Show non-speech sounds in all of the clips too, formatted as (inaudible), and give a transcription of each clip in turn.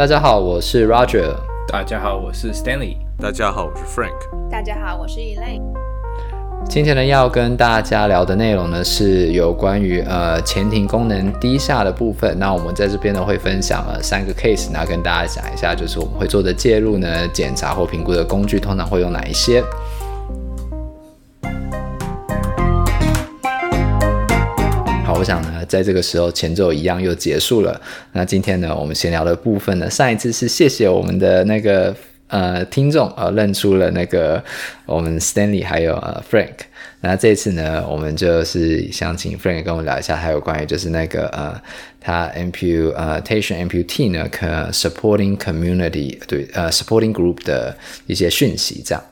大家好，我是 Roger。大家好，我是 Stanley。大家好，我是 Frank。大家好，我是 Elaine。今天呢，要跟大家聊的内容呢，是有关于呃前庭功能低下的部分。那我们在这边呢，会分享了三个 case，那跟大家讲一下，就是我们会做的介入呢，检查或评估的工具，通常会有哪一些。在这个时候前奏一样又结束了。那今天呢，我们闲聊的部分呢，上一次是谢谢我们的那个呃听众呃认出了那个我们 Stanley 还有呃 Frank。那这次呢，我们就是想请 Frank 跟我们聊一下，还有关于就是那个呃他 amputation M P U T 呢，可 supporting community 对呃 supporting group 的一些讯息这样。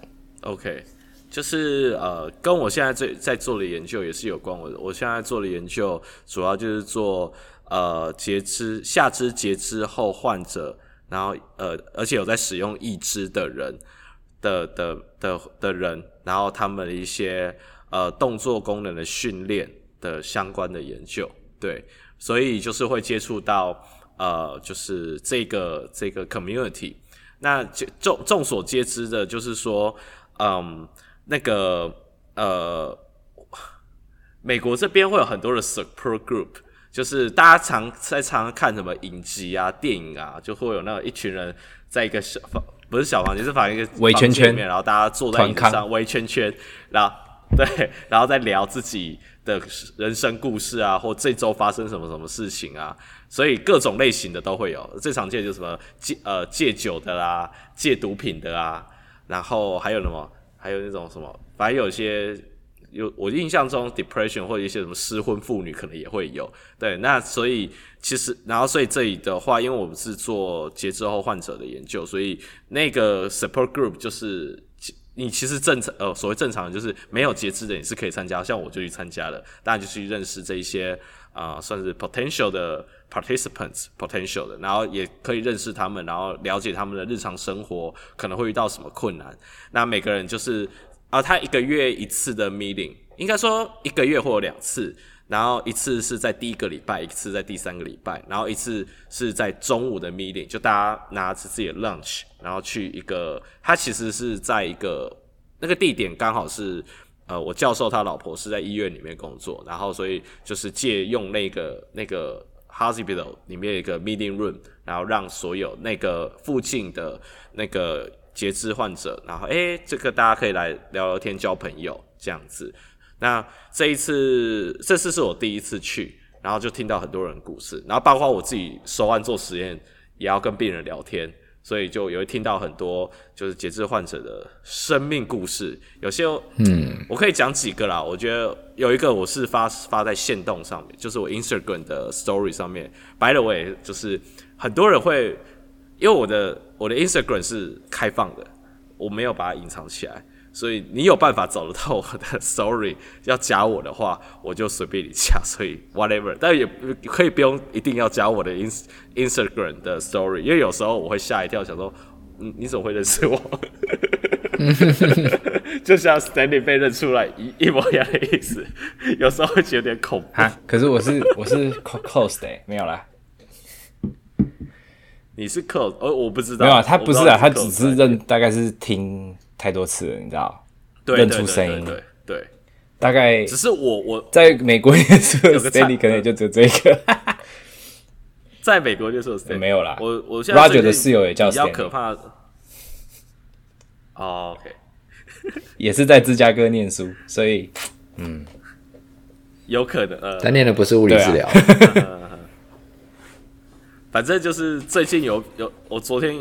OK。就是呃，跟我现在在在做的研究也是有关。我我现在做的研究主要就是做呃截肢下肢截肢后患者，然后呃而且有在使用义肢的人的的的的人，然后他们一些呃动作功能的训练的相关的研究。对，所以就是会接触到呃就是这个这个 community。那就众众所皆知的就是说，嗯。那个呃，美国这边会有很多的 support group，就是大家常在常看什么影集啊、电影啊，就会有那个一群人在一个小房，不是小房间，是反正一个围圈圈里面，然后大家坐在椅子上围圈圈，然后对，然后再聊自己的人生故事啊，或这周发生什么什么事情啊，所以各种类型的都会有。最常见就是什么戒呃戒酒的啦，戒毒品的啊，然后还有什么？还有那种什么，反正有些有我印象中，depression 或者一些什么失婚妇女可能也会有。对，那所以其实，然后所以这里的话，因为我们是做截肢后患者的研究，所以那个 support group 就是你其实正常呃，所谓正常的就是没有截肢的你是可以参加，像我就去参加了，当然就去认识这一些、呃，算是 potential 的。Participants potential 的，然后也可以认识他们，然后了解他们的日常生活可能会遇到什么困难。那每个人就是啊，他一个月一次的 meeting，应该说一个月或两次，然后一次是在第一个礼拜，一次在第三个礼拜，然后一次是在中午的 meeting，就大家拿着自己的 lunch，然后去一个，他其实是在一个那个地点刚好是呃，我教授他老婆是在医院里面工作，然后所以就是借用那个那个。Hospital 里面一个 meeting room，然后让所有那个附近的那个截肢患者，然后诶，这个大家可以来聊聊天、交朋友这样子。那这一次，这次是我第一次去，然后就听到很多人故事，然后包括我自己手腕做实验，也要跟病人聊天。所以就有会听到很多就是截肢患者的生命故事，有些嗯，我可以讲几个啦。我觉得有一个我是发发在线动上面，就是我 Instagram 的 Story 上面。By the way，就是很多人会因为我的我的 Instagram 是开放的，我没有把它隐藏起来。所以你有办法找得到我的 (laughs) story，要加我的话，我就随便你加。所以 whatever，但也可以不用一定要加我的 ins Instagram 的 story，因为有时候我会吓一跳，想说，嗯，你怎么会认识我？(laughs) 就像 Stanley 被认出来一一模一样的意思，有时候会觉得有点恐怖。可是我是我是 close 的，没有啦。你是 close？哦，我不知道。没有啊，他不是啊，他只是认，大概是听。太多次了，你知道？对认出声音，对对，对，对，大概只是我我在美国念书的 Stanley 可能也就只有这个，(laughs) 在美国就是没有啦。我我现在 Roger 的室友也叫 Stanley，比较可怕。哦，OK，(laughs) 也是在芝加哥念书，所以嗯，有可能呃，他念的不是物理治疗，啊、(laughs) 反正就是最近有有，我昨天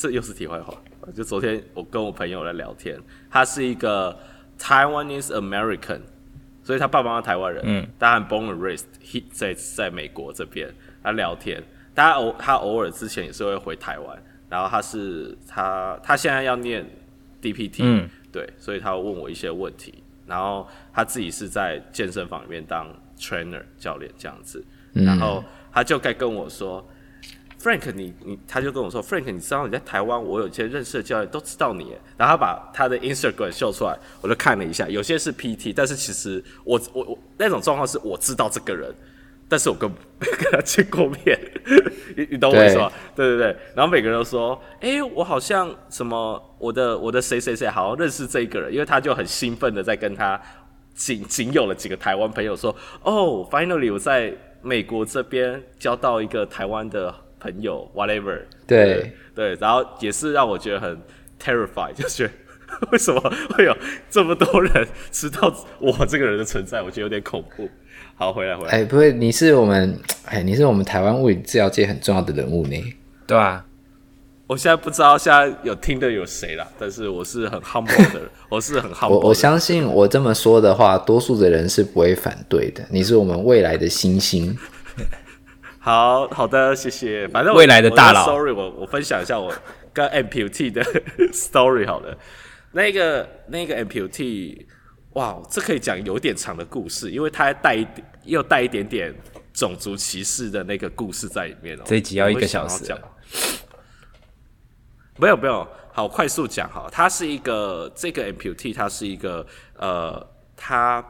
这又是题外话。就昨天我跟我朋友在聊天，他是一个 Taiwanese American，所以他爸爸妈妈台湾人，嗯，但很 born and raised 在在美国这边，他聊天，他偶他偶尔之前也是会回台湾，然后他是他他现在要念 DPT，嗯，对，所以他会问我一些问题，然后他自己是在健身房里面当 trainer 教练这样子，然后他就该跟我说。Frank，你你他就跟我说，Frank，你知道你在台湾，我有一些认识的教练都知道你。然后他把他的 Instagram 秀出来，我就看了一下，有些是 PT，但是其实我我我那种状况是我知道这个人，但是我跟跟他见过面，(laughs) 你你懂我意思吗？对对对，然后每个人都说，哎、欸，我好像什么，我的我的谁谁谁好像认识这个人，因为他就很兴奋的在跟他仅仅有了几个台湾朋友说，哦，finally 我在美国这边交到一个台湾的朋友，whatever，对对，对，然后也是让我觉得很 terrified，就觉得。为什么会有这么多人知道我这个人的存在？我觉得有点恐怖。好，回来回来。哎，不会，你是我们哎，你是我们台湾物理治疗界很重要的人物呢。对啊，我现在不知道现在有听的有谁了，但是我是很 humble 的人，(laughs) 我是很 humble。我我相信我这么说的话，多数的人是不会反对的。你是我们未来的新星。好好的，谢谢。反正未来的大佬。Sorry，我我分享一下我跟 amputee 的 (laughs) story 好了。那个那个 amputee，哇，这可以讲有点长的故事，因为它带一点又带一点点种族歧视的那个故事在里面哦。这一集要一个小时讲。没有没有，好，快速讲哈。他是一个这个 amputee，他是一个呃，他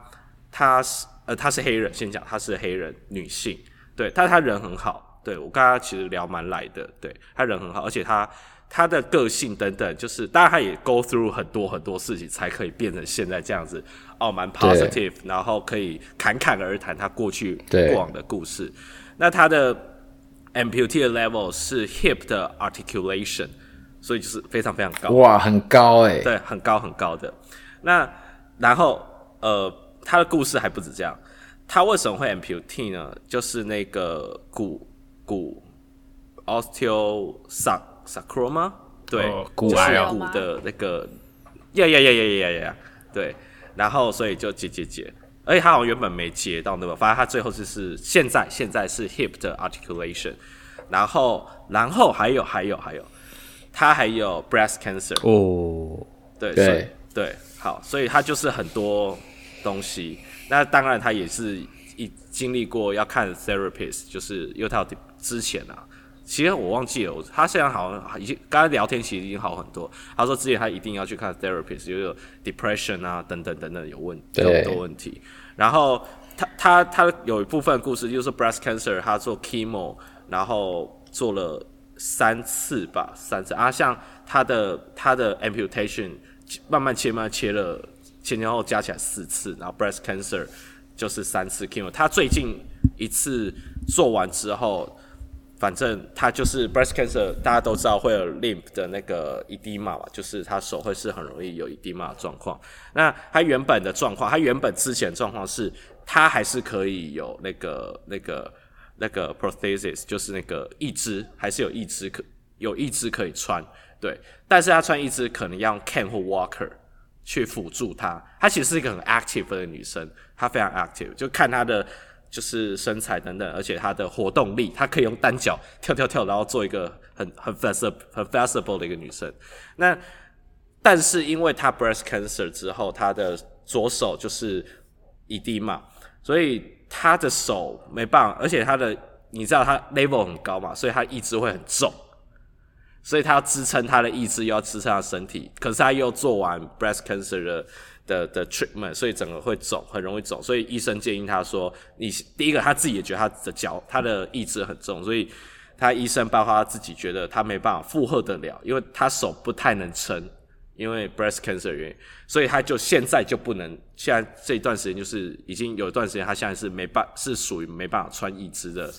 他是呃他是黑人，先讲他是黑人女性，对，但是他人很好，对，我跟他其实聊蛮来的，对，他人很好，而且他。他的个性等等，就是当然他也 go through 很多很多事情，才可以变成现在这样子，哦，蛮 positive，然后可以侃侃而谈他过去过往的故事。那他的 amputee level 是 hip 的 articulation，所以就是非常非常高。哇，很高哎。对，很高很高的。那然后呃，他的故事还不止这样，他为什么会 amputee 呢？就是那个骨骨吗？对，骨、哦、就是骨的那个，呀呀呀呀呀呀，对，然后所以就结结结，而且他好像原本没结到那个，反正他最后就是现在现在是 hip 的 articulation，然后然后还有还有还有，他还有 breast cancer 哦，对对。对，好，所以他就是很多东西，那当然他也是一经历过要看 therapist，就是因为他有之前啊。其实我忘记了，他现在好像已经刚才聊天，其实已经好很多。他说之前他一定要去看 therapist，有 depression 啊等等等等有问有很多问题。然后他他他有一部分故事就是 breast cancer，他做 chemo，然后做了三次吧，三次啊，像他的他的 amputation 慢慢切慢慢切了前前后后加起来四次，然后 breast cancer 就是三次 chemo。他最近一次做完之后。反正他就是 breast cancer，大家都知道会有 limp 的那个 edema 嘛，就是他手会是很容易有 edema 的状况。那他原本的状况，他原本之前状况是，他还是可以有那个那个那个 prosthesis，就是那个义肢，还是有义肢可有义肢可以穿，对。但是他穿一只可能要用 can 或 walker 去辅助她，她其实是一个很 active 的女生，她非常 active，就看她的。就是身材等等，而且她的活动力，她可以用单脚跳跳跳，然后做一个很很 flexible 很 flexible 的一个女生。那但是因为她 breast cancer 之后，她的左手就是 edema，所以她的手没办法，而且她的你知道她 level 很高嘛，所以她一直会很重，所以他要支撑他的意志，又要支撑他身体，可是他又做完 breast cancer 的。的的 treatment，所以整个会肿，很容易肿，所以医生建议他说：“你第一个他自己也觉得他的脚，他的意志很重，所以他医生包括他自己觉得他没办法负荷得了，因为他手不太能撑，因为 breast cancer 原因，所以他就现在就不能，现在这一段时间就是已经有一段时间，他现在是没办是属于没办法穿义肢的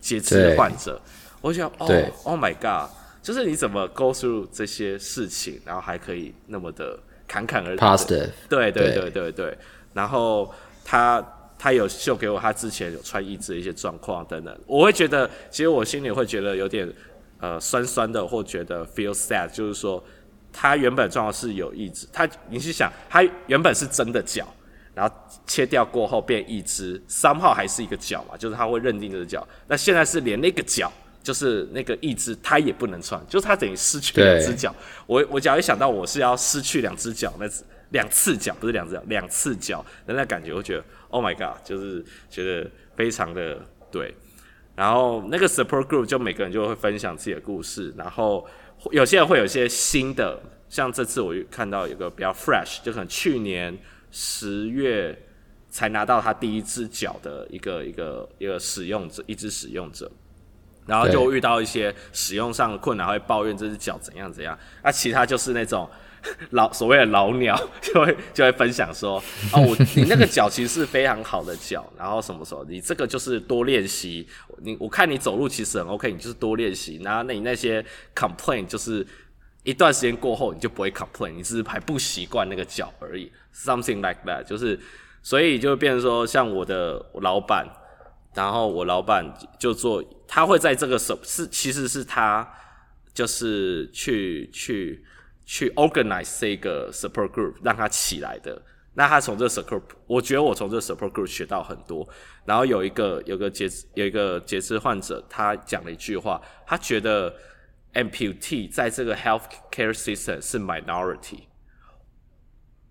截肢患者。我想，哦，Oh my God，就是你怎么 go through 这些事情，然后还可以那么的。侃侃而谈，对对对对对。然后他他有秀给我他之前有穿义肢的一些状况等等，我会觉得其实我心里会觉得有点呃酸酸的，或觉得 feel sad，就是说他原本状况是有义肢，他你去想他原本是真的脚，然后切掉过后变一只，三号还是一个脚嘛，就是他会认定这是脚，那现在是连那个脚。就是那个一只，他也不能穿，就是他等于失去两只脚。我我只要一想到我是要失去两只脚，那两次脚不是两只脚，两次脚的那感觉，我觉得 Oh my God，就是觉得非常的对。然后那个 support group 就每个人就会分享自己的故事，然后有些人会有一些新的，像这次我看到有个比较 fresh，就可能去年十月才拿到他第一只脚的一个一个一个使用者，一只使用者。然后就遇到一些使用上的困难，会抱怨这只脚怎样怎样。那、其他就是那种 (laughs) 老所谓的老鸟，(laughs) 就会就会分享说，哦，我你那个脚其实是非常好的脚，然后什么时候你这个就是多练习。你我看你走路其实很 OK，你就是多练习。然后那你那些 complain 就是一段时间过后你就不会 complain，你只是还不习惯那个脚而已，something like that。就是所以就变成说，像我的老板。然后我老板就做，他会在这个时是其实是他就是去去去 organize 这个 support group 让他起来的。那他从这个 support，我觉得我从这个 support group 学到很多。然后有一个有个截有一个截肢患者，他讲了一句话，他觉得 amputee 在这个 healthcare system 是 minority。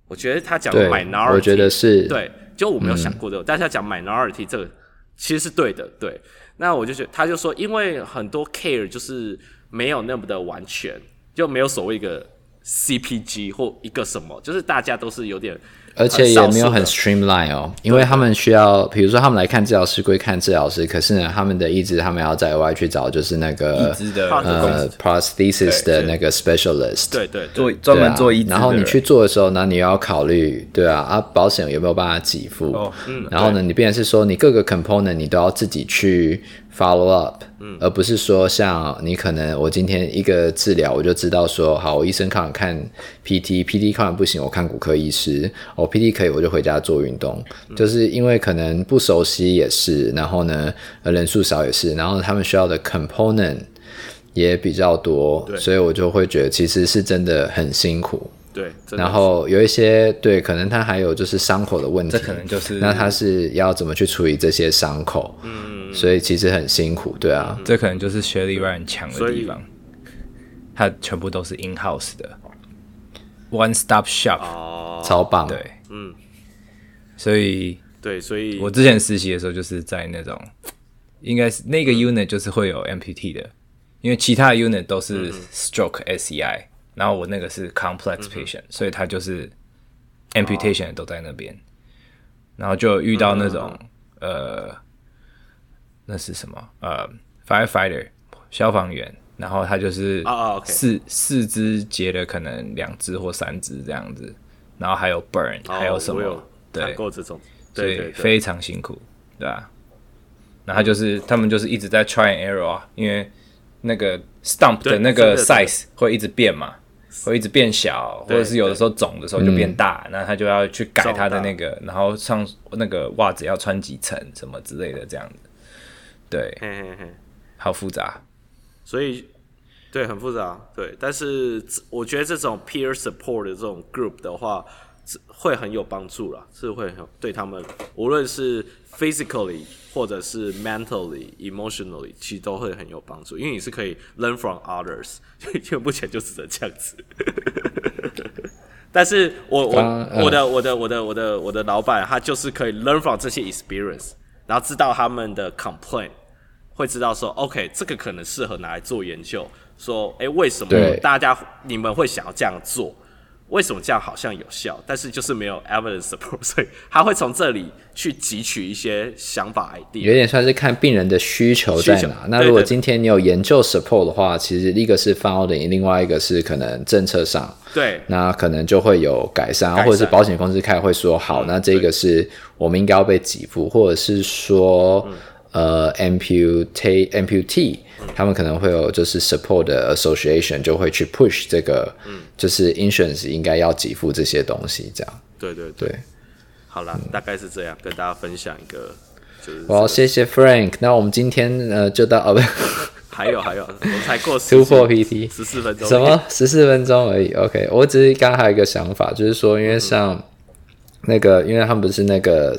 我觉得他讲的 minority，我觉得是对，就我没有想过这个，嗯、但是他讲 minority 这个。其实是对的，对。那我就觉得，他就说，因为很多 care 就是没有那么的完全，就没有所谓一个 CPG 或一个什么，就是大家都是有点。而且也没有很 streamline 哦，因为他们需要，比如说他们来看治疗师归看治疗师，可是呢，他们的义肢他们要在外去找，就是那个呃 prosthesis 的那个 specialist，对对，做专门做义肢。然后你去做的时候，那你要考虑，对啊，啊，保险有没有办法给付？然后呢，你变成是说，你各个 component 你都要自己去。Follow up，嗯，而不是说像你可能我今天一个治疗我就知道说好，我医生看完看 PT，PT 看完不行，我看骨科医师，我 PT 可以我就回家做运动，嗯，就是因为可能不熟悉也是，然后呢人数少也是，然后他们需要的 component 也比较多，所以我就会觉得其实是真的很辛苦。对，然后有一些对，可能他还有就是伤口的问题，这可能就是那他是要怎么去处理这些伤口？嗯，所以其实很辛苦，对啊，嗯、这可能就是学历很强的地方，它全部都是 in house 的，one stop shop，哦，超棒，对，嗯，所以对，所以我之前实习的时候就是在那种，应该是那个 unit 就是会有 amputee 的，因为其他的 unit 都是 stroke SCI。然后我那个是 complex patient，、嗯、所以他就是 amputation 都在那边，哦、然后就遇到那种、嗯、呃，那是什么？呃，firefighter 消防员，然后他就是四、哦 okay、四肢截了可能两只或三只这样子，然后还有 burn，、哦、还有什么？有对，过这种，对对对，非常辛苦，对吧？然后就是他们就是一直在 try and error 啊，因为那个 stump 的那个 size 会一直变嘛。会一直变小，或者是有的时候肿的时候就变大，那他就要去改他的那个，然后上那个袜子要穿几层什么之类的这样子，对，嘿嘿嘿，好复杂，所以对很复杂，对，但是我觉得这种 peer support 的这种 group 的话，会很有帮助啦，是会很对他们，无论是 physically 或者是 mentally、emotionally，其实都会很有帮助，因为你是可以 learn from others，就目前就只能这样子。但是我我、uh, 我的我的我的我的我的老板，他就是可以 learn from 这些 experience，然后知道他们的 complaint，会知道说，OK，这个可能适合拿来做研究，说，哎，为什么大家你们会想要这样做？为什么这样好像有效，但是就是没有 evidence support，所以他会从这里去汲取一些想法 idea。有点算是看病人的需求在哪。那如果今天你有研究 support 的话，其实一个是 founding，另外一个是可能政策上，对，那可能就会有改善，改善或者是保险公司开会说好，嗯、那这个是我们应该要被给付，或者是说、嗯、呃 amputee amputee。他们可能会有就是 support 的 association 就会去 push 这个，嗯，就是 insurance 应该要给付这些东西，这样。对对对，对好了，大概是这样，跟大家分享一个，就是。我要谢谢 Frank，那我们今天呃就到哦不，(laughs) 还有还有，我才过 (laughs) 突破 PT 十四分钟，什么十四分钟而已？OK，我只是刚刚还有一个想法，就是说，因为像。嗯那个，因为他们不是那个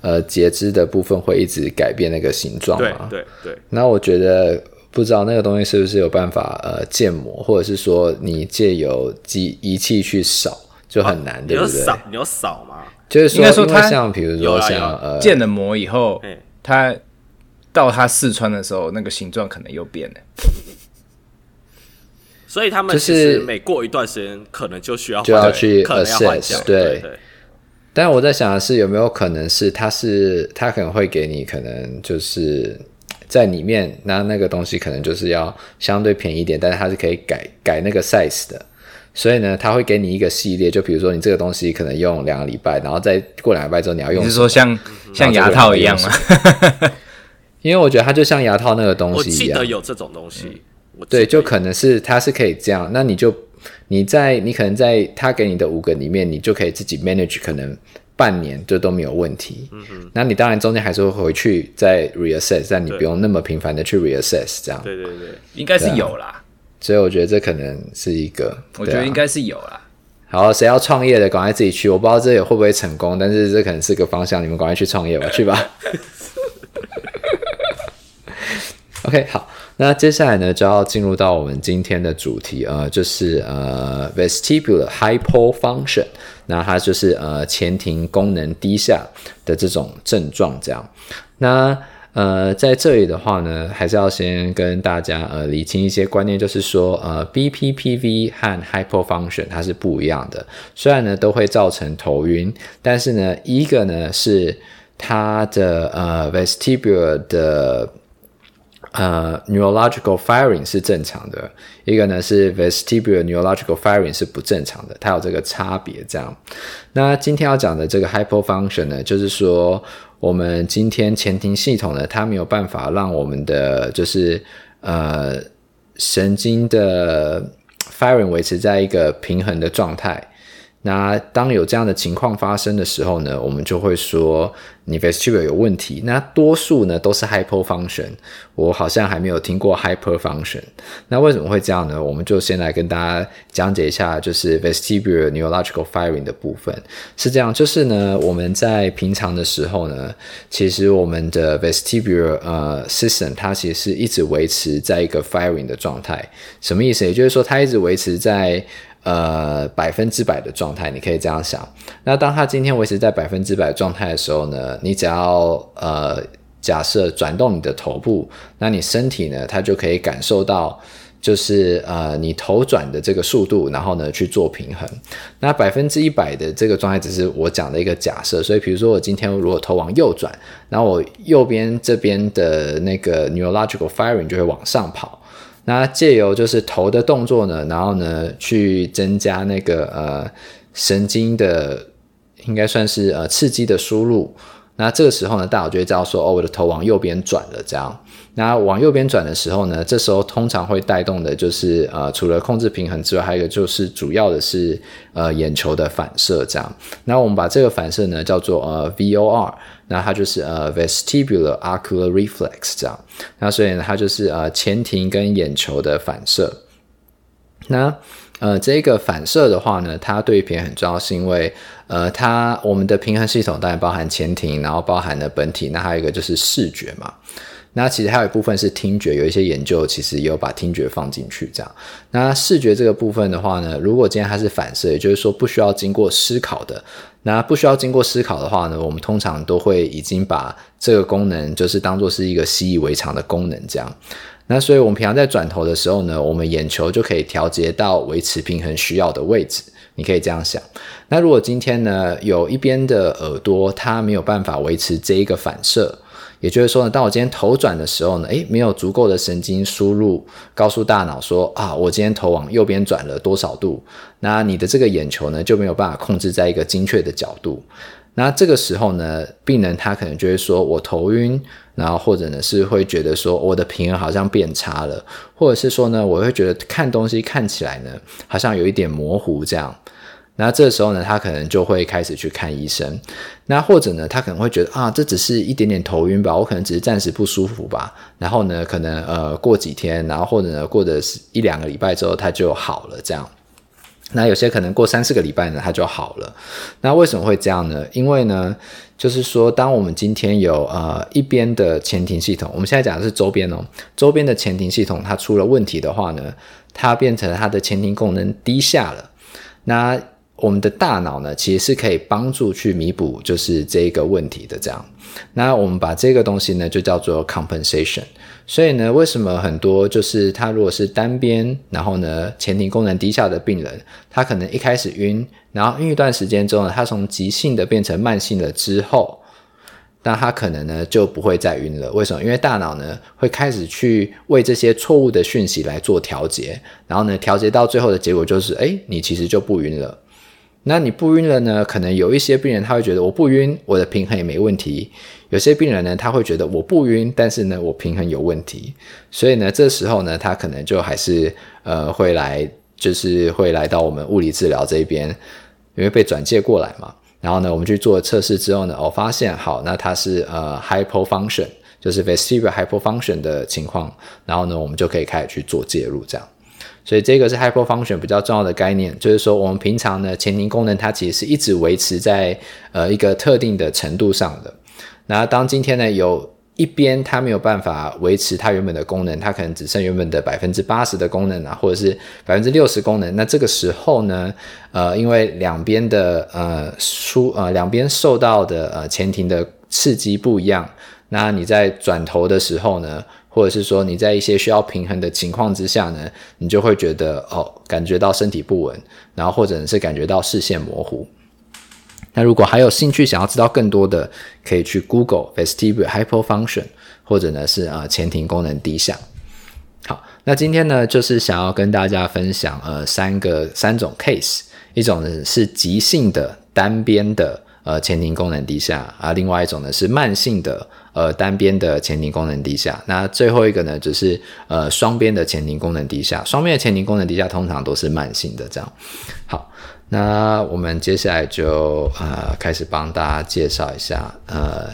呃截肢的部分会一直改变那个形状嘛？对对对。那我觉得不知道那个东西是不是有办法呃建模，或者是说你借由机仪器去扫就很难，对不对？扫？你要扫吗？就是说，应该说它像比如说像呃建了模以后，它到它试穿的时候，那个形状可能又变了。所以他们其实每过一段时间可能就需要就要去 assess 对。但我在想的是，有没有可能是他是他可能会给你可能就是在里面，那那个东西可能就是要相对便宜一点，但是它是可以改改那个 size 的。所以呢，他会给你一个系列，就比如说你这个东西可能用两个礼拜，然后再过两个礼拜之后你要用。你是说像像牙套一样吗？(laughs) 因为我觉得它就像牙套那个东西一样。我记得有这种东西。对，就可能是它是可以这样，那你就你在你可能在他给你的五个里面，你就可以自己 manage，可能半年就都没有问题。嗯嗯。那你当然中间还是会回去再 reassess，但你不用那么频繁的去 reassess 这样。对对对，应该是有啦。所以我觉得这可能是一个，我觉得应该是有啦。好，谁要创业的，赶快自己去。我不知道这也会不会成功，但是这可能是个方向，你们赶快去创业吧，去吧。(laughs) OK，好，那接下来呢，就要进入到我们今天的主题，呃，就是呃，vestibular hypofunction，那它就是呃前庭功能低下的这种症状，这样，那。呃，在这里的话呢，还是要先跟大家呃理清一些观念，就是说呃，BPPV 和 hypofunction 它是不一样的。虽然呢都会造成头晕，但是呢一个呢是它的呃 vestibular 的呃 neurological firing 是正常的，一个呢是 vestibular neurological firing 是不正常的，它有这个差别。这样，那今天要讲的这个 hypofunction 呢，就是说。我们今天前庭系统呢，它没有办法让我们的就是呃神经的 firing 维持在一个平衡的状态。那当有这样的情况发生的时候呢，我们就会说你 vestibular 有问题。那多数呢都是 hypofunction，我好像还没有听过 hyperfunction。那为什么会这样呢？我们就先来跟大家讲解一下，就是 vestibular neurological firing 的部分是这样。就是呢，我们在平常的时候呢，其实我们的 vestibular 呃 system 它其实是一直维持在一个 firing 的状态。什么意思？也就是说，它一直维持在。呃，百分之百的状态，你可以这样想。那当它今天维持在百分之百状态的时候呢，你只要呃假设转动你的头部，那你身体呢，它就可以感受到，就是呃你头转的这个速度，然后呢去做平衡。那百分之一百的这个状态只是我讲的一个假设，所以比如说我今天如果头往右转，然后我右边这边的那个 neurological firing 就会往上跑。那借由就是头的动作呢，然后呢去增加那个呃神经的，应该算是呃刺激的输入。那这个时候呢，大脑就会知道说，哦，我的头往右边转了，这样。那往右边转的时候呢，这时候通常会带动的就是呃，除了控制平衡之外，还有一个就是主要的是呃眼球的反射，这样。那我们把这个反射呢叫做呃 VOR。那它就是呃 vestibular ocular reflex 这样，那所以呢，它就是呃前庭跟眼球的反射。那呃这个反射的话呢，它对平衡很重要，是因为呃它我们的平衡系统当然包含前庭，然后包含了本体，那还有一个就是视觉嘛。那其实还有一部分是听觉，有一些研究其实也有把听觉放进去这样。那视觉这个部分的话呢，如果今天它是反射，也就是说不需要经过思考的，那不需要经过思考的话呢，我们通常都会已经把这个功能就是当做是一个习以为常的功能这样。那所以我们平常在转头的时候呢，我们眼球就可以调节到维持平衡需要的位置，你可以这样想。那如果今天呢，有一边的耳朵它没有办法维持这一个反射。也就是说呢，当我今天头转的时候呢，诶，没有足够的神经输入，告诉大脑说啊，我今天头往右边转了多少度，那你的这个眼球呢就没有办法控制在一个精确的角度。那这个时候呢，病人他可能就会说我头晕，然后或者呢是会觉得说我的平衡好像变差了，或者是说呢，我会觉得看东西看起来呢好像有一点模糊这样。那这时候呢，他可能就会开始去看医生。那或者呢，他可能会觉得啊，这只是一点点头晕吧，我可能只是暂时不舒服吧。然后呢，可能呃过几天，然后或者呢过的是一两个礼拜之后，他就好了这样。那有些可能过三四个礼拜呢，他就好了。那为什么会这样呢？因为呢，就是说，当我们今天有呃一边的前庭系统，我们现在讲的是周边哦，周边的前庭系统它出了问题的话呢，它变成它的前庭功能低下了。那我们的大脑呢，其实是可以帮助去弥补，就是这个问题的。这样，那我们把这个东西呢，就叫做 compensation。所以呢，为什么很多就是他如果是单边，然后呢前庭功能低下的病人，他可能一开始晕，然后晕一段时间之后呢，他从急性的变成慢性的之后，那他可能呢就不会再晕了。为什么？因为大脑呢会开始去为这些错误的讯息来做调节，然后呢调节到最后的结果就是，哎，你其实就不晕了。那你不晕了呢？可能有一些病人他会觉得我不晕，我的平衡也没问题。有些病人呢他会觉得我不晕，但是呢我平衡有问题。所以呢这时候呢他可能就还是呃会来，就是会来到我们物理治疗这边，因为被转介过来嘛。然后呢，我们去做测试之后呢，我、哦、发现好，那它是呃 hypofunction，就是 vestibular hypofunction 的情况。然后呢，我们就可以开始去做介入，这样。所以这个是 hypofunction 比较重要的概念，就是说我们平常呢前庭功能它其实是一直维持在呃一个特定的程度上的。那当今天呢有一边它没有办法维持它原本的功能，它可能只剩原本的百分之八十的功能啊，或者是百分之六十功能。那这个时候呢，呃，因为两边的呃输呃两边受到的呃前庭的刺激不一样，那你在转头的时候呢，或者是说你在一些需要平衡的情况之下呢，你就会觉得哦，感觉到身体不稳，然后或者是感觉到视线模糊。那如果还有兴趣想要知道更多的，可以去 Google vestibular hypofunction，或者呢是啊前庭功能低下。好，那今天呢就是想要跟大家分享呃三个三种 case，一种呢是急性的单边的呃前庭功能低下啊，另外一种呢是慢性的呃单边的前庭功能低下。那最后一个呢就是呃双边的前庭功能低下，双边的前庭功能低下通常都是慢性的这样。好。那我们接下来就呃开始帮大家介绍一下呃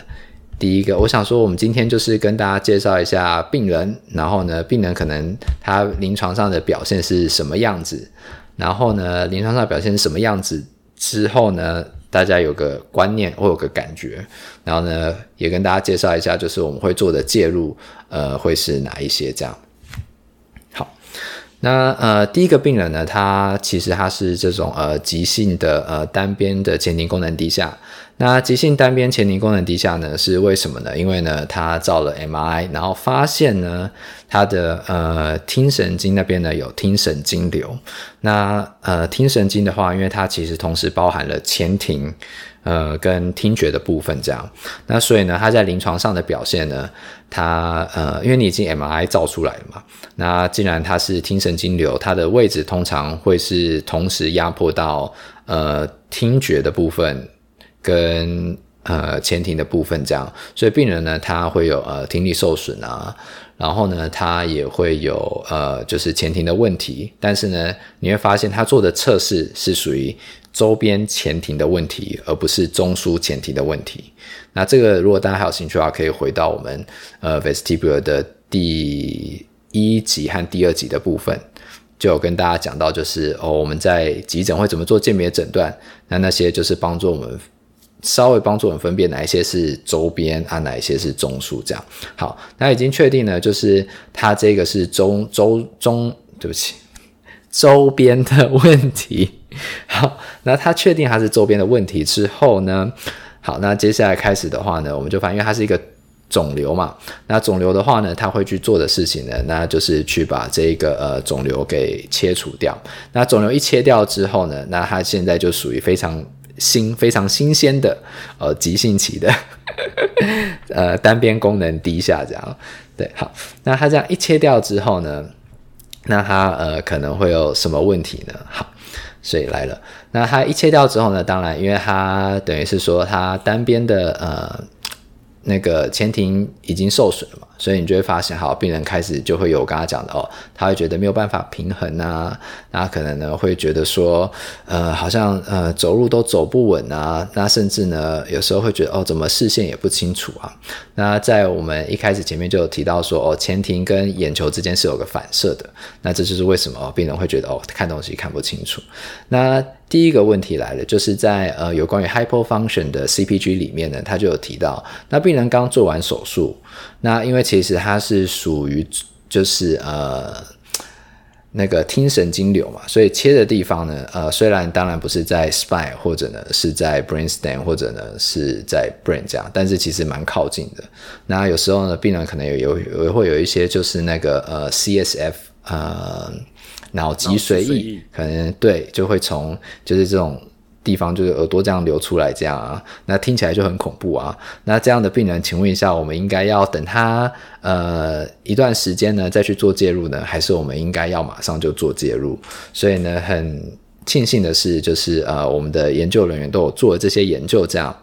第一个，我想说我们今天就是跟大家介绍一下病人，然后呢病人可能他临床上的表现是什么样子，然后呢临床上表现是什么样子之后呢，大家有个观念或有个感觉，然后呢也跟大家介绍一下，就是我们会做的介入呃会是哪一些这样。那呃，第一个病人呢，他其实他是这种呃急性的呃单边的前庭功能低下。那急性单边前庭功能低下呢，是为什么呢？因为呢，他照了 MRI，然后发现呢，他的呃听神经那边呢有听神经瘤。那呃听神经的话，因为它其实同时包含了前庭。呃，跟听觉的部分这样，那所以呢，他在临床上的表现呢，他呃，因为你已经 MRI 照出来了嘛，那既然他是听神经瘤，它的位置通常会是同时压迫到呃听觉的部分跟呃前庭的部分这样，所以病人呢，他会有呃听力受损啊，然后呢，他也会有呃就是前庭的问题，但是呢，你会发现他做的测试是属于。周边前庭的问题，而不是中枢前庭的问题。那这个如果大家还有兴趣的话，可以回到我们呃 vestibular 的第一集和第二集的部分，就有跟大家讲到，就是哦我们在急诊会怎么做鉴别诊断。那那些就是帮助我们稍微帮助我们分辨哪一些是周边啊，哪一些是中枢这样。好，那已经确定了，就是它这个是中周中，对不起，周边的问题。好，那他确定他是周边的问题之后呢？好，那接下来开始的话呢，我们就发现，因为它是一个肿瘤嘛，那肿瘤的话呢，他会去做的事情呢，那就是去把这一个呃肿瘤给切除掉。那肿瘤一切掉之后呢，那它现在就属于非常新、非常新鲜的呃急性期的 (laughs) 呃单边功能低下这样。对，好，那它这样一切掉之后呢，那它呃可能会有什么问题呢？好。所以来了，那它一切掉之后呢？当然，因为它等于是说它单边的呃那个前庭已经受损了嘛。所以你就会发现，好，病人开始就会有我刚刚讲的哦，他会觉得没有办法平衡啊，那可能呢会觉得说，呃，好像呃走路都走不稳啊，那甚至呢有时候会觉得哦，怎么视线也不清楚啊？那在我们一开始前面就有提到说，哦，前庭跟眼球之间是有个反射的，那这就是为什么病人会觉得哦，看东西看不清楚。那第一个问题来了，就是在呃有关于 hypofunction 的 CPG 里面呢，他就有提到，那病人刚做完手术。那因为其实它是属于就是呃那个听神经瘤嘛，所以切的地方呢，呃虽然当然不是在 spine 或者呢是在 brainstem 或者呢是在 brain 这样，但是其实蛮靠近的。那有时候呢，病人可能有有有会有一些就是那个呃 CSF 呃脑脊髓液，可能对就会从就是这种。地方就是耳朵这样流出来，这样啊，那听起来就很恐怖啊。那这样的病人，请问一下，我们应该要等他呃一段时间呢再去做介入呢，还是我们应该要马上就做介入？所以呢，很庆幸的是，就是呃我们的研究人员都有做了这些研究，这样。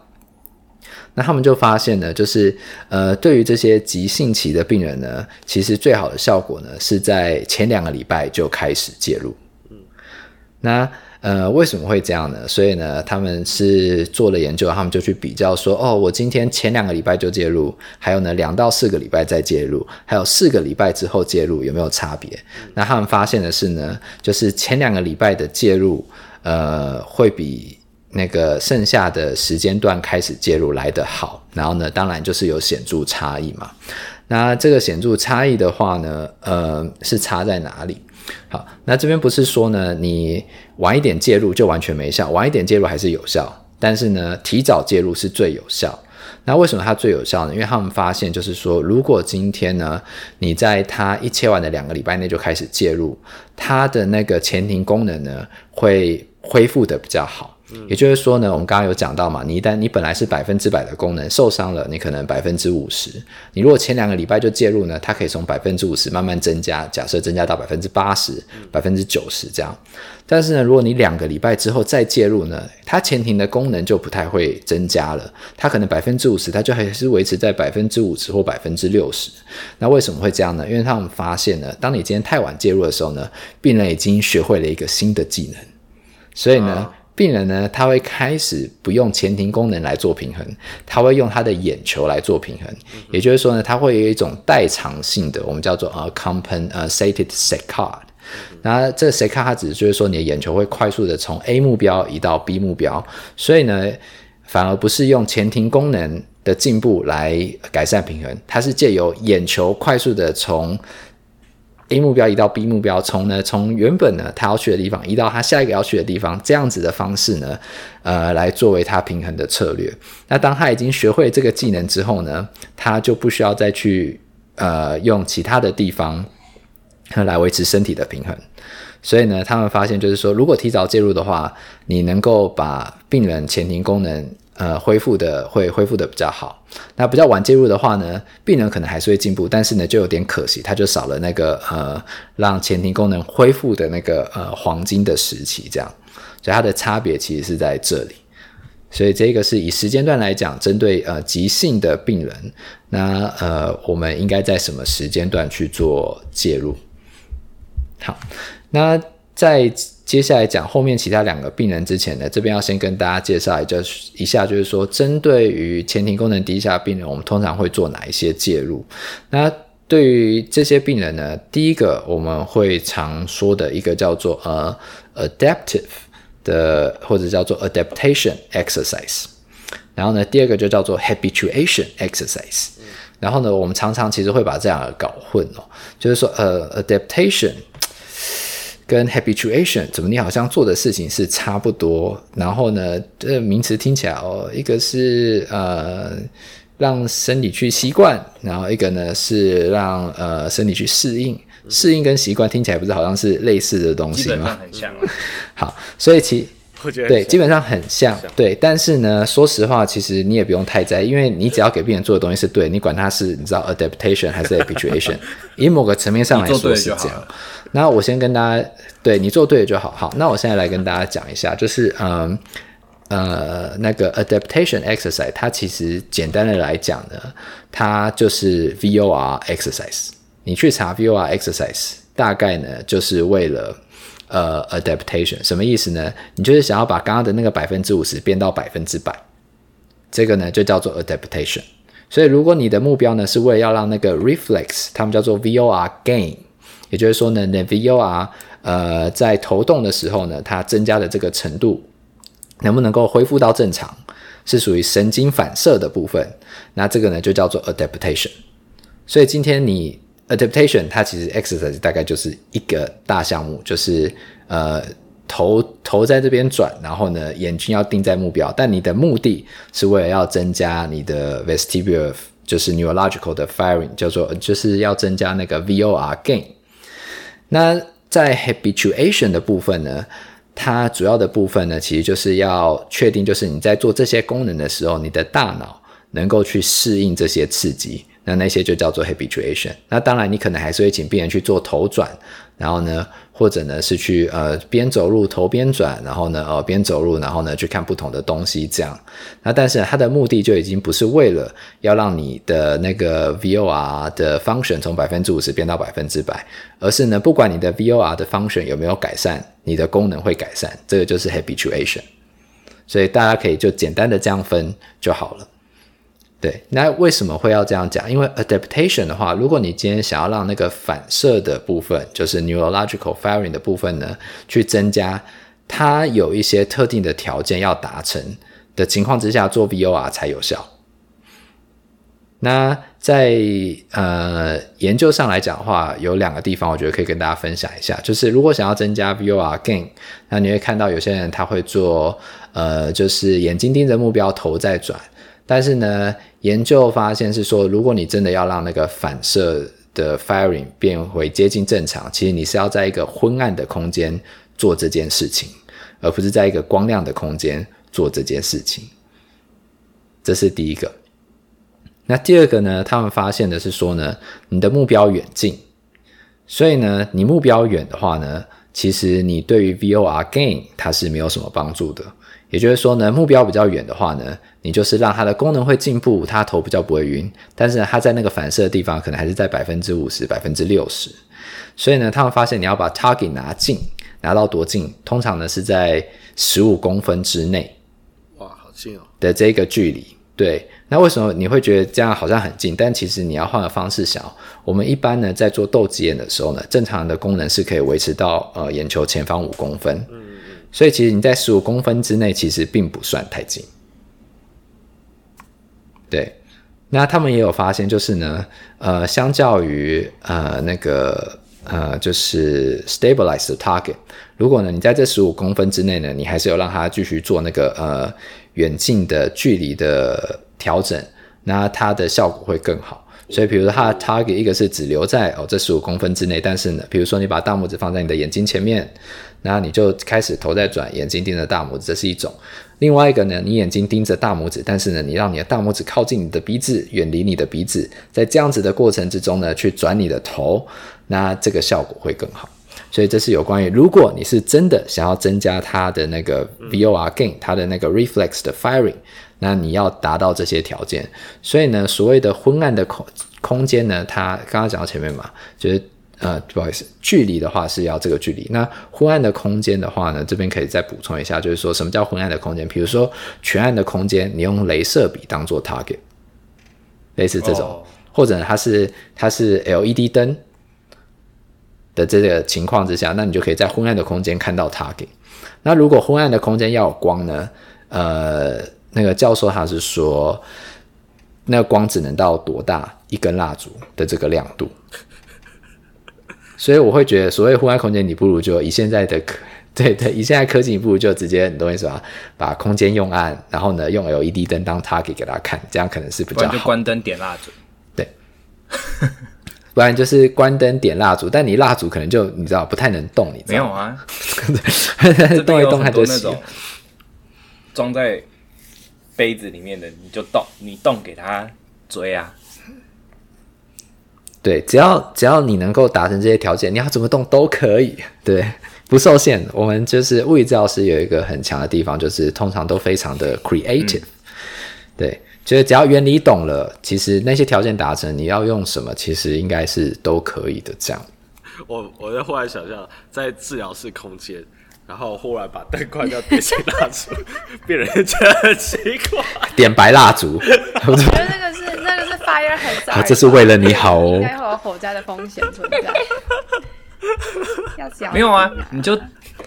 那他们就发现呢，就是呃，对于这些急性期的病人呢，其实最好的效果呢是在前两个礼拜就开始介入。嗯，那呃为什么会这样呢？所以呢，他们是做了研究，他们就去比较说，哦，我今天前两个礼拜就介入，还有呢两到四个礼拜再介入，还有四个礼拜之后介入有没有差别？那他们发现的是呢，就是前两个礼拜的介入，呃，会比。那个剩下的时间段开始介入来得好，然后呢，当然就是有显著差异嘛。那这个显著差异的话呢，呃，是差在哪里？好，那这边不是说呢，你晚一点介入就完全没效，晚一点介入还是有效，但是呢，提早介入是最有效。那为什么它最有效呢？因为他们发现就是说，如果今天呢，你在它一切完的两个礼拜内就开始介入，它的那个前庭功能呢，会恢复的比较好。也就是说呢，我们刚刚有讲到嘛，你一旦你本来是百分之百的功能受伤了，你可能百分之五十。你如果前两个礼拜就介入呢，它可以从百分之五十慢慢增加，假设增加到百分之八十、百分之九十这样。但是呢，如果你两个礼拜之后再介入呢，它前庭的功能就不太会增加了，它可能百分之五十，它就还是维持在百分之五十或百分之六十。那为什么会这样呢？因为他们发现呢，当你今天太晚介入的时候呢，病人已经学会了一个新的技能，所以呢。啊病人呢，他会开始不用前庭功能来做平衡，他会用他的眼球来做平衡。也就是说呢，他会有一种代偿性的，我们叫做呃 compensated saccade。那这个 saccade 它只是就是说，你的眼球会快速的从 A 目标移到 B 目标，所以呢，反而不是用前庭功能的进步来改善平衡，它是借由眼球快速的从 A 目标移到 B 目标，从呢从原本呢他要去的地方移到他下一个要去的地方，这样子的方式呢，呃，来作为他平衡的策略。那当他已经学会这个技能之后呢，他就不需要再去呃用其他的地方来维持身体的平衡。所以呢，他们发现就是说，如果提早介入的话，你能够把病人前庭功能。呃，恢复的会恢复的比较好。那比较晚介入的话呢，病人可能还是会进步，但是呢，就有点可惜，他就少了那个呃，让前庭功能恢复的那个呃黄金的时期，这样。所以它的差别其实是在这里。所以这个是以时间段来讲，针对呃急性的病人，那呃，我们应该在什么时间段去做介入？好，那在。接下来讲后面其他两个病人之前呢，这边要先跟大家介绍一下，一下就是说，针对于前庭功能低下病人，我们通常会做哪一些介入？那对于这些病人呢，第一个我们会常说的一个叫做呃 adaptive 的或者叫做 adaptation exercise，然后呢，第二个就叫做 habituation exercise，然后呢，我们常常其实会把这两个搞混哦，就是说呃 adaptation。跟 habituation 怎么？你好像做的事情是差不多，然后呢，这名词听起来哦，一个是呃让身体去习惯，然后一个呢是让呃身体去适应。适应跟习惯听起来不是好像是类似的东西吗？很像啊。(laughs) 好，所以其我觉得对，基本上很像，像对。但是呢，说实话，其实你也不用太在意，因为你只要给病人做的东西是对，你管他是你知道 adaptation 还是 habituation，(laughs) 以某个层面上来说是这样。那我先跟大家，对你做对了就好。好，那我现在来跟大家讲一下，就是嗯呃那个 adaptation exercise，它其实简单的来讲呢，它就是 VOR exercise。你去查 VOR exercise，大概呢就是为了呃 adaptation，什么意思呢？你就是想要把刚刚的那个百分之五十变到百分之百，这个呢就叫做 adaptation。所以如果你的目标呢是为了要让那个 reflex，他们叫做 VOR gain。也就是说呢，那 VOR 呃在头动的时候呢，它增加的这个程度能不能够恢复到正常，是属于神经反射的部分。那这个呢就叫做 adaptation。所以今天你 adaptation 它其实 exercise 大概就是一个大项目，就是呃头头在这边转，然后呢眼睛要定在目标，但你的目的是为了要增加你的 vestibular 就是 neurological 的 firing，叫做就是要增加那个 VOR gain。那在 habituation 的部分呢，它主要的部分呢，其实就是要确定，就是你在做这些功能的时候，你的大脑能够去适应这些刺激。那那些就叫做 habituation。那当然，你可能还是会请病人去做头转，然后呢，或者呢是去呃边走路头边转，然后呢呃边走路，然后呢去看不同的东西这样。那但是它的目的就已经不是为了要让你的那个 VOR 的 function 从百分之五十变到百分之百，而是呢不管你的 VOR 的 function 有没有改善，你的功能会改善，这个就是 habituation。所以大家可以就简单的这样分就好了。对，那为什么会要这样讲？因为 adaptation 的话，如果你今天想要让那个反射的部分，就是 neurological firing 的部分呢，去增加，它有一些特定的条件要达成的情况之下，做 VOR 才有效。那在呃研究上来讲的话，有两个地方我觉得可以跟大家分享一下，就是如果想要增加 VOR gain，那你会看到有些人他会做呃，就是眼睛盯着目标，头在转。但是呢，研究发现是说，如果你真的要让那个反射的 firing 变回接近正常，其实你是要在一个昏暗的空间做这件事情，而不是在一个光亮的空间做这件事情。这是第一个。那第二个呢？他们发现的是说呢，你的目标远近，所以呢，你目标远的话呢，其实你对于 VOR gain 它是没有什么帮助的。也就是说呢，目标比较远的话呢，你就是让它的功能会进步，它头比较不会晕，但是呢，它在那个反射的地方可能还是在百分之五十、百分之六十。所以呢，他们发现你要把 target 拿近，拿到多近？通常呢是在十五公分之内。哇，好近哦！的这个距离，对。那为什么你会觉得这样好像很近？但其实你要换个方式想，我们一般呢在做斗鸡眼的时候呢，正常的功能是可以维持到呃眼球前方五公分。嗯所以其实你在十五公分之内，其实并不算太近。对，那他们也有发现，就是呢，呃，相较于呃那个呃就是 stabilize the target，如果呢你在这十五公分之内呢，你还是有让它继续做那个呃远近的距离的调整，那它的效果会更好。所以，比如说它的 target 一个是只留在哦这十五公分之内，但是呢，比如说你把大拇指放在你的眼睛前面，那你就开始头在转，眼睛盯着大拇指，这是一种。另外一个呢，你眼睛盯着大拇指，但是呢，你让你的大拇指靠近你的鼻子，远离你的鼻子，在这样子的过程之中呢，去转你的头，那这个效果会更好。所以这是有关于，如果你是真的想要增加它的那个 VOR gain，它的那个 reflex 的 firing。那你要达到这些条件，所以呢，所谓的昏暗的空空间呢，它刚刚讲到前面嘛，就是呃，不好意思，距离的话是要这个距离。那昏暗的空间的话呢，这边可以再补充一下，就是说什么叫昏暗的空间？比如说全暗的空间，你用镭射笔当做 target，类似这种，oh. 或者它是它是 LED 灯的这个情况之下，那你就可以在昏暗的空间看到 target。那如果昏暗的空间要有光呢，呃。那个教授他是说，那个光只能到多大一根蜡烛的这个亮度，所以我会觉得，所谓户外空间，你不如就以现在的科，(laughs) 对对，以现在科技，你不如就直接很多意思吧，把空间用暗，然后呢用 LED 灯当 target 给大家看，这样可能是比较好。就关灯点蜡烛，对，(laughs) 不然就是关灯点蜡烛，但你蜡烛可能就你知道不太能动，你没有啊，(laughs) 动一动它就熄了，装在。杯子里面的你就动，你动给他追啊！对，只要只要你能够达成这些条件，你要怎么动都可以，(laughs) 对，不受限。我们就是物理治疗师有一个很强的地方，就是通常都非常的 creative，对，就是只要原理懂了，其实那些条件达成，你要用什么，其实应该是都可以的。这样，我我在忽然想象，在治疗室空间。然后忽然把灯关掉，点起蜡烛，病人觉得很奇怪。点白蜡烛，我觉得那个是那个是 fire hazard。啊，这是为了你好哦。应该会有火灾的风险存在。要小没有啊，你就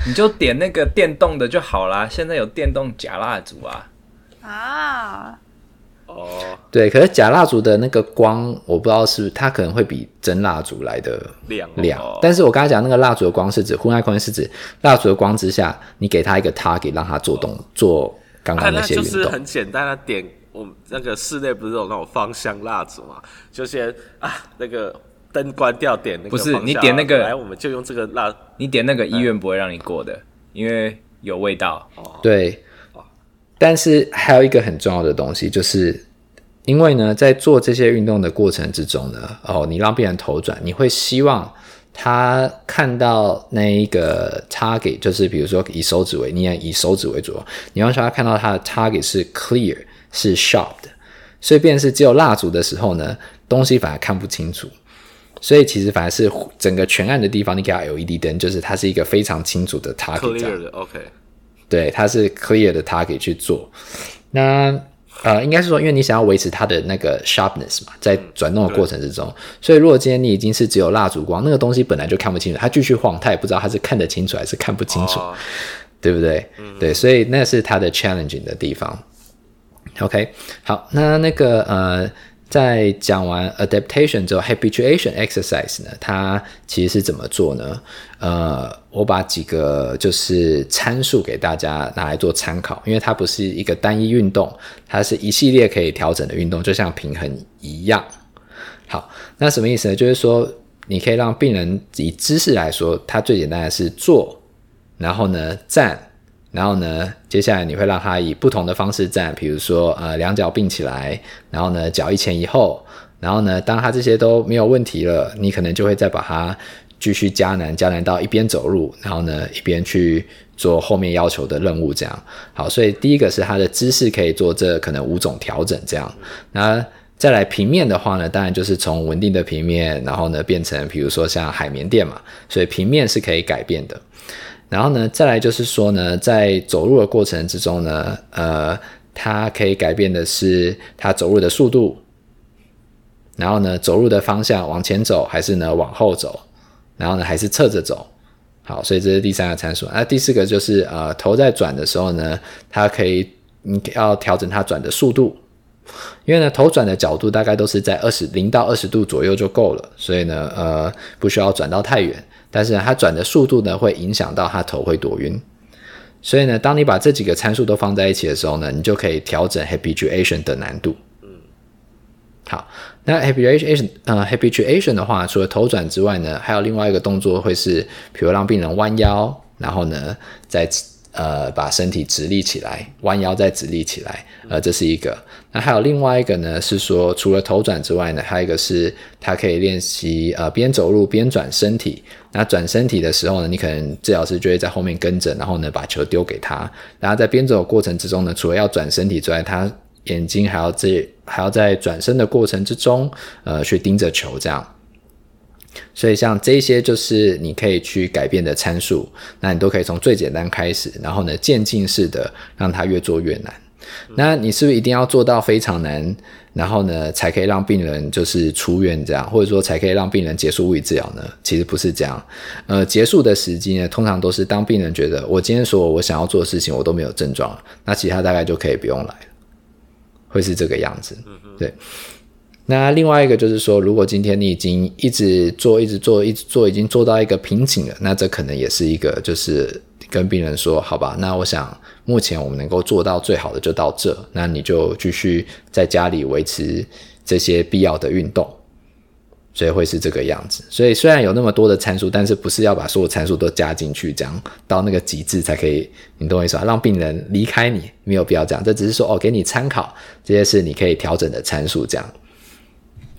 你就点那个电动的就好啦。现在有电动假蜡烛啊。啊。哦，对，可是假蜡烛的那个光，我不知道是不是它可能会比真蜡烛来的亮亮。哦、但是我刚才讲那个蜡烛的光是指户外空间，是指蜡烛的光之下，你给它一个 target，让它做动、哦、做刚刚那些运动。就是很简单的点，我们那个室内不是有那种芳香蜡烛嘛？就先啊，那个灯关掉，点那个不是你点那个，来我们就用这个蜡，你点那个医院不会让你过的。因为有味道。对，但是还有一个很重要的东西，就是因为呢，在做这些运动的过程之中呢，哦，你让病人头转，你会希望他看到那一个 target，就是比如说以手指为，你也以手指为主，你让他看到他的 target 是 clear，是 sharp 的，所以便是只有蜡烛的时候呢，东西反而看不清楚。所以其实反而是整个全暗的地方，你给它 LED 灯，就是它是一个非常清楚的 target。clear 的，OK。对，它是 clear 的 target 去做。那呃，应该是说，因为你想要维持它的那个 sharpness 嘛，在转动的过程之中，嗯、所以如果今天你已经是只有蜡烛光，那个东西本来就看不清楚，它继续晃，它也不知道它是看得清楚还是看不清楚，哦、对不对？嗯、对，所以那是它的 challenging 的地方。OK，好，那那个呃。在讲完 adaptation 之后，habituation exercise 呢，它其实是怎么做呢？呃，我把几个就是参数给大家拿来做参考，因为它不是一个单一运动，它是一系列可以调整的运动，就像平衡一样。好，那什么意思呢？就是说，你可以让病人以姿势来说，它最简单的是坐，然后呢站。然后呢，接下来你会让他以不同的方式站，比如说呃两脚并起来，然后呢脚一前一后，然后呢当他这些都没有问题了，你可能就会再把它继续加难，加难到一边走路，然后呢一边去做后面要求的任务，这样。好，所以第一个是他的姿势可以做这可能五种调整，这样。那再来平面的话呢，当然就是从稳定的平面，然后呢变成比如说像海绵垫嘛，所以平面是可以改变的。然后呢，再来就是说呢，在走路的过程之中呢，呃，它可以改变的是它走路的速度，然后呢，走路的方向往前走还是呢往后走，然后呢还是侧着走。好，所以这是第三个参数。那第四个就是呃，头在转的时候呢，它可以你要调整它转的速度，因为呢头转的角度大概都是在二十零到二十度左右就够了，所以呢呃不需要转到太远。但是它转的速度呢，会影响到它头会躲晕，所以呢，当你把这几个参数都放在一起的时候呢，你就可以调整 habituation 的难度。嗯，好，那 habituation 呃 habituation 的话，除了头转之外呢，还有另外一个动作会是，比如让病人弯腰，然后呢再呃把身体直立起来，弯腰再直立起来，呃，这是一个。那还有另外一个呢，是说除了头转之外呢，还有一个是它可以练习呃边走路边转身体。那转身体的时候呢，你可能治疗师就会在后面跟着，然后呢把球丢给他。然后在边走的过程之中呢，除了要转身体之外，他眼睛还要这还要在转身的过程之中，呃，去盯着球这样。所以像这些就是你可以去改变的参数，那你都可以从最简单开始，然后呢渐进式的让它越做越难。那你是不是一定要做到非常难，然后呢，才可以让病人就是出院这样，或者说才可以让病人结束物理治疗呢？其实不是这样。呃，结束的时机呢，通常都是当病人觉得我今天说我想要做的事情我都没有症状了，那其他大概就可以不用来了，会是这个样子。对。那另外一个就是说，如果今天你已经一直做、一直做、一直做，已经做到一个瓶颈了，那这可能也是一个就是。跟病人说，好吧，那我想目前我们能够做到最好的就到这，那你就继续在家里维持这些必要的运动，所以会是这个样子。所以虽然有那么多的参数，但是不是要把所有参数都加进去，这样到那个极致才可以，你懂我意思吧？让病人离开你没有必要这样，这只是说哦，给你参考，这些是你可以调整的参数，这样。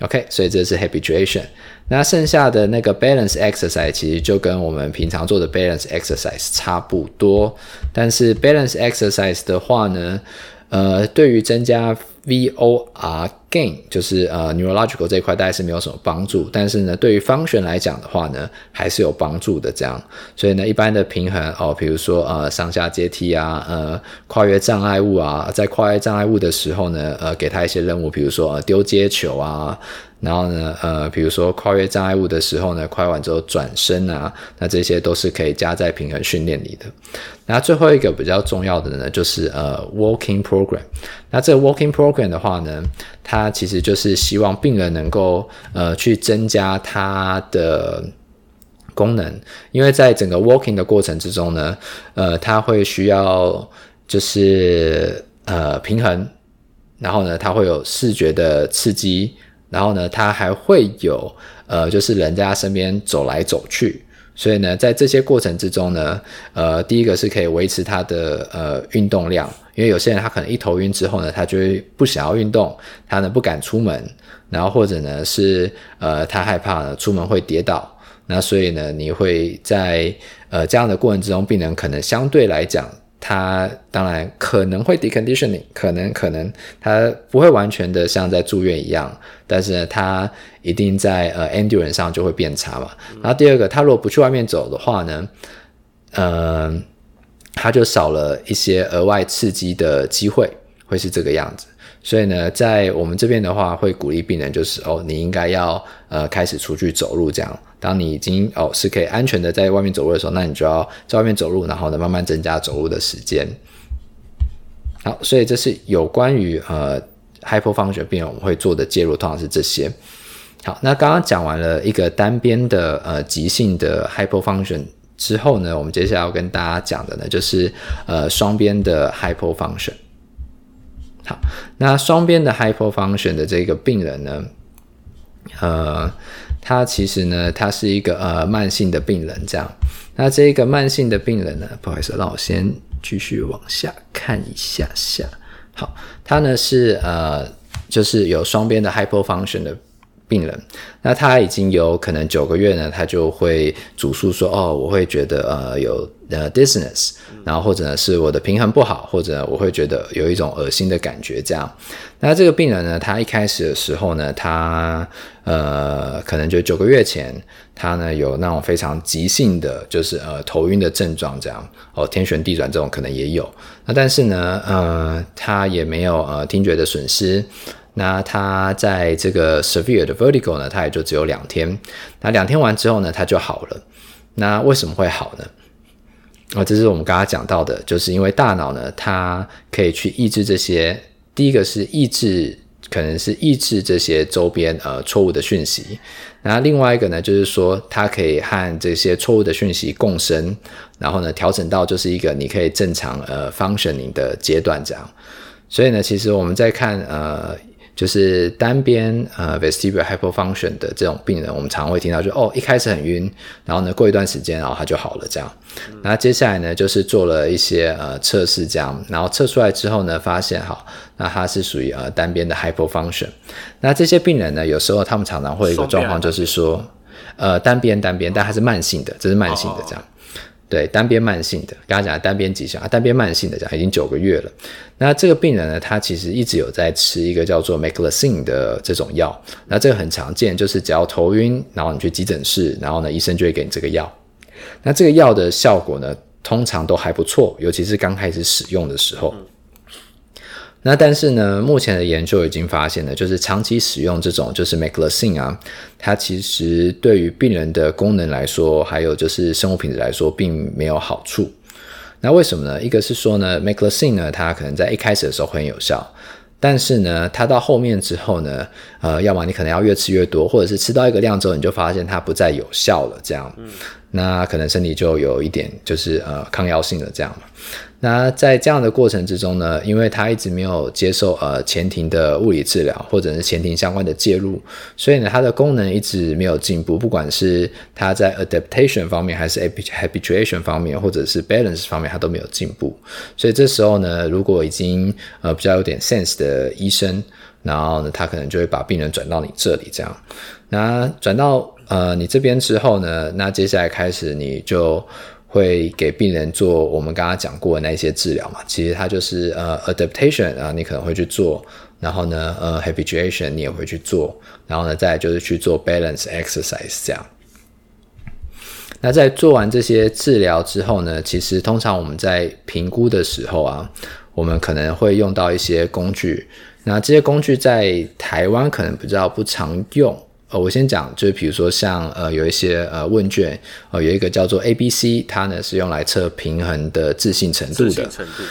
OK，所以这是 habituation。那剩下的那个 balance exercise 其实就跟我们平常做的 balance exercise 差不多，但是 balance exercise 的话呢，呃，对于增加 VOR gain 就是呃 neurological 这一块大概是没有什么帮助，但是呢，对于方旋来讲的话呢，还是有帮助的。这样，所以呢，一般的平衡哦，比如说呃上下阶梯啊，呃跨越障碍物啊，在跨越障碍物的时候呢，呃给他一些任务，比如说呃丢接球啊。然后呢，呃，比如说跨越障碍物的时候呢，跨完之后转身啊，那这些都是可以加在平衡训练里的。那最后一个比较重要的呢，就是呃，walking program。那这个 walking program 的话呢，它其实就是希望病人能够呃去增加它的功能，因为在整个 walking 的过程之中呢，呃，它会需要就是呃平衡，然后呢，它会有视觉的刺激。然后呢，他还会有呃，就是人在他身边走来走去，所以呢，在这些过程之中呢，呃，第一个是可以维持他的呃运动量，因为有些人他可能一头晕之后呢，他就会不想要运动，他呢不敢出门，然后或者呢是呃他害怕呢出门会跌倒，那所以呢，你会在呃这样的过程之中，病人可能相对来讲。他当然可能会 deconditioning，可能可能他不会完全的像在住院一样，但是呢，他一定在呃 endurance 上就会变差嘛。然后第二个，他如果不去外面走的话呢，呃，他就少了一些额外刺激的机会，会是这个样子。所以呢，在我们这边的话，会鼓励病人就是哦，你应该要呃开始出去走路这样。当你已经哦是可以安全的在外面走路的时候，那你就要在外面走路，然后呢慢慢增加走路的时间。好，所以这是有关于呃 hypofunction 病人我们会做的介入，通常是这些。好，那刚刚讲完了一个单边的呃急性的 hypofunction 之后呢，我们接下来要跟大家讲的呢就是呃双边的 hypofunction。好，那双边的 hypofunction 的这个病人呢，呃，他其实呢，他是一个呃慢性的病人，这样。那这个慢性的病人呢，不好意思，让我先继续往下看一下下。好，他呢是呃，就是有双边的 hypofunction 的病人，那他已经有可能九个月呢，他就会主诉说，哦，我会觉得呃有呃 dizziness，然后或者呢是我的平衡不好，或者我会觉得有一种恶心的感觉这样。那这个病人呢，他一开始的时候呢，他呃可能就九个月前，他呢有那种非常急性的，就是呃头晕的症状这样，哦天旋地转这种可能也有。那但是呢，呃他也没有呃听觉的损失。那他在这个 severe 的 vertigo 呢，他也就只有两天。那两天完之后呢，他就好了。那为什么会好呢？啊，这是我们刚刚讲到的，就是因为大脑呢，它可以去抑制这些。第一个是抑制，可能是抑制这些周边呃错误的讯息。那另外一个呢，就是说它可以和这些错误的讯息共生，然后呢，调整到就是一个你可以正常呃 functioning 的阶段这样。所以呢，其实我们在看呃。就是单边呃 vestibular hypofunction 的这种病人，我们常常会听到就哦，一开始很晕，然后呢过一段时间，然后他就好了这样。那接下来呢就是做了一些呃测试这样，然后测出来之后呢发现好，那他是属于呃单边的 hypofunction。那这些病人呢有时候他们常常会有一个状况就是说，呃单边单边，但它是慢性的，这是慢性的这样。对，单边慢性的，刚刚讲的单边急性啊，单边慢性的讲已经九个月了。那这个病人呢，他其实一直有在吃一个叫做 m e c l a s i n 的这种药。那这个很常见，就是只要头晕，然后你去急诊室，然后呢，医生就会给你这个药。那这个药的效果呢，通常都还不错，尤其是刚开始使用的时候。那但是呢，目前的研究已经发现了，就是长期使用这种就是 Meclizine 啊，它其实对于病人的功能来说，还有就是生活品质来说，并没有好处。那为什么呢？一个是说呢，Meclizine 呢，它可能在一开始的时候会很有效，但是呢，它到后面之后呢，呃，要么你可能要越吃越多，或者是吃到一个量之后，你就发现它不再有效了，这样，那可能身体就有一点就是呃抗药性的这样嘛。那在这样的过程之中呢，因为他一直没有接受呃前庭的物理治疗或者是前庭相关的介入，所以呢，它的功能一直没有进步，不管是它在 adaptation 方面，还是 habituation 方面，或者是 balance 方面，它都没有进步。所以这时候呢，如果已经呃比较有点 sense 的医生，然后呢，他可能就会把病人转到你这里这样。那转到呃你这边之后呢，那接下来开始你就。会给病人做我们刚刚讲过的那些治疗嘛？其实它就是呃 adaptation 啊，你可能会去做，然后呢呃 habituation 你也会去做，然后呢再就是去做 balance exercise 这样。那在做完这些治疗之后呢，其实通常我们在评估的时候啊，我们可能会用到一些工具。那这些工具在台湾可能比较不常用。呃，我先讲，就是比如说像呃有一些呃问卷，呃有一个叫做 ABC，它呢是用来测平衡的自信程度的。自信程度。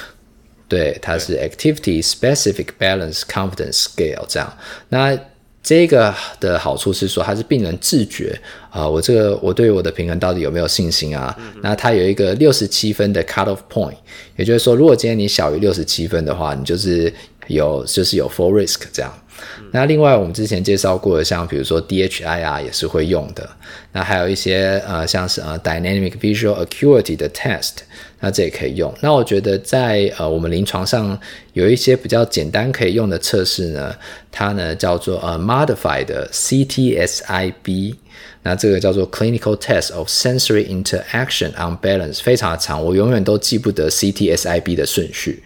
对，它是 Activity Specific Balance Confidence Scale 这样。那这个的好处是说，它是病人自觉啊、呃，我这个我对我的平衡到底有没有信心啊？嗯、那它有一个六十七分的 Cut Off Point，也就是说，如果今天你小于六十七分的话，你就是有就是有 full risk 这样。那另外我们之前介绍过的，像比如说 DHI 啊，也是会用的。那还有一些呃，像是呃 Dynamic Visual Acuity 的 test，那这也可以用。那我觉得在呃我们临床上有一些比较简单可以用的测试呢，它呢叫做呃 Modified CTSIB。那这个叫做 Clinical Test of Sensory Interaction on Balance，非常的长，我永远都记不得 CTSIB 的顺序。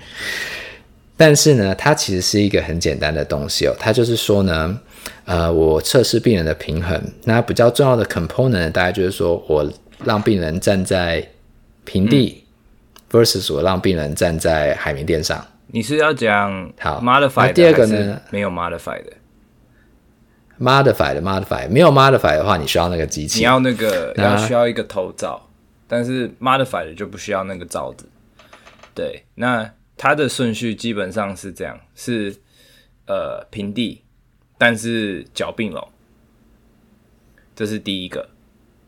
但是呢，它其实是一个很简单的东西哦。它就是说呢，呃，我测试病人的平衡。那比较重要的 component 大概就是说我让病人站在平地、嗯、versus 我让病人站在海绵垫上。你是要讲好 modified 第二个呢？没有 modified 的。modified modified 没有 modified 的话，你需要那个机器，你要那个要需要一个头罩，但是 modified 就不需要那个罩子。对，那它的顺序基本上是这样：是呃平地，但是脚并拢，这是第一个；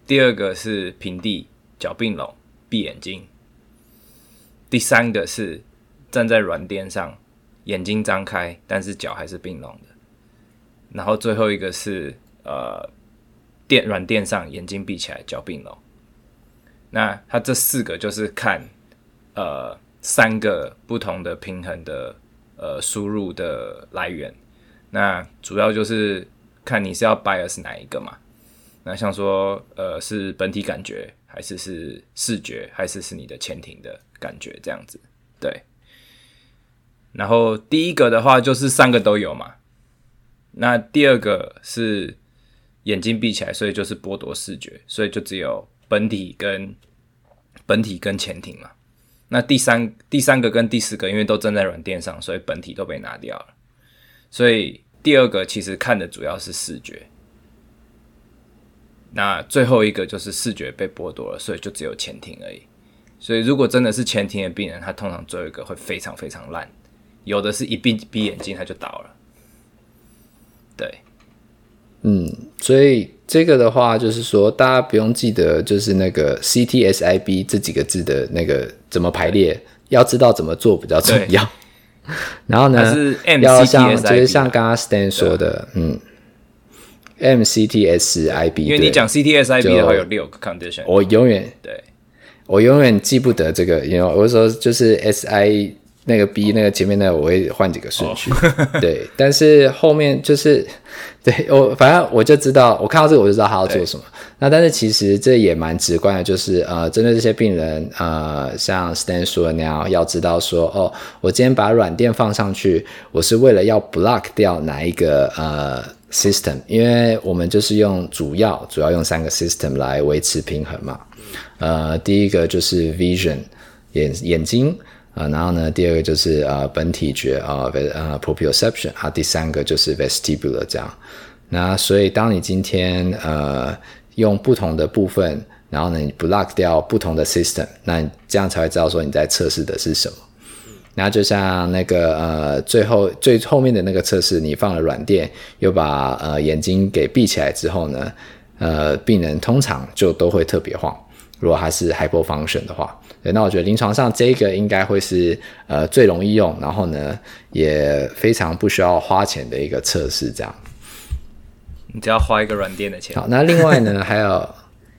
第二个是平地，脚并拢，闭眼睛；第三个是站在软垫上，眼睛张开，但是脚还是并拢的。然后最后一个是呃垫软垫上，眼睛闭起来，脚并拢。那它这四个就是看呃三个不同的平衡的呃输入的来源。那主要就是看你是要 bias 哪一个嘛。那像说呃是本体感觉，还是是视觉，还是是你的前庭的感觉这样子。对。然后第一个的话就是三个都有嘛。那第二个是眼睛闭起来，所以就是剥夺视觉，所以就只有本体跟本体跟前庭嘛。那第三第三个跟第四个，因为都站在软垫上，所以本体都被拿掉了。所以第二个其实看的主要是视觉。那最后一个就是视觉被剥夺了，所以就只有前庭而已。所以如果真的是前庭的病人，他通常最后一个会非常非常烂，有的是一闭闭眼睛他就倒了。对，嗯，所以这个的话，就是说，大家不用记得，就是那个 CTSIB 这几个字的那个怎么排列，要知道怎么做比较重要。然后呢，是要像就是像刚刚 Stan 说的，嗯，MCTSIB，因为你讲 CTSIB 的话有六个 condition，我永远对，我永远记不得这个，因为我说就是 SI。那个 B 那个前面那个，我会换几个顺序，oh. (laughs) 对，但是后面就是，对我反正我就知道，我看到这个我就知道他要做什么。那但是其实这也蛮直观的，就是呃，针对这些病人，呃，像 Stan 说的那样，要知道说，哦，我今天把软垫放上去，我是为了要 block 掉哪一个呃 system，因为我们就是用主要主要用三个 system 来维持平衡嘛。呃，第一个就是 vision 眼眼睛。啊，然后呢，第二个就是呃本体觉啊，呃 proprioception 啊，第三个就是 vestibular 这样。那所以当你今天呃用不同的部分，然后呢你 block 掉不同的 system，那你这样才会知道说你在测试的是什么。那就像那个呃最后最后面的那个测试，你放了软垫，又把呃眼睛给闭起来之后呢，呃病人通常就都会特别晃。如果还是 hypofunction 的话，对，那我觉得临床上这个应该会是呃最容易用，然后呢也非常不需要花钱的一个测试，这样。你只要花一个软垫的钱。好，那另外呢还有，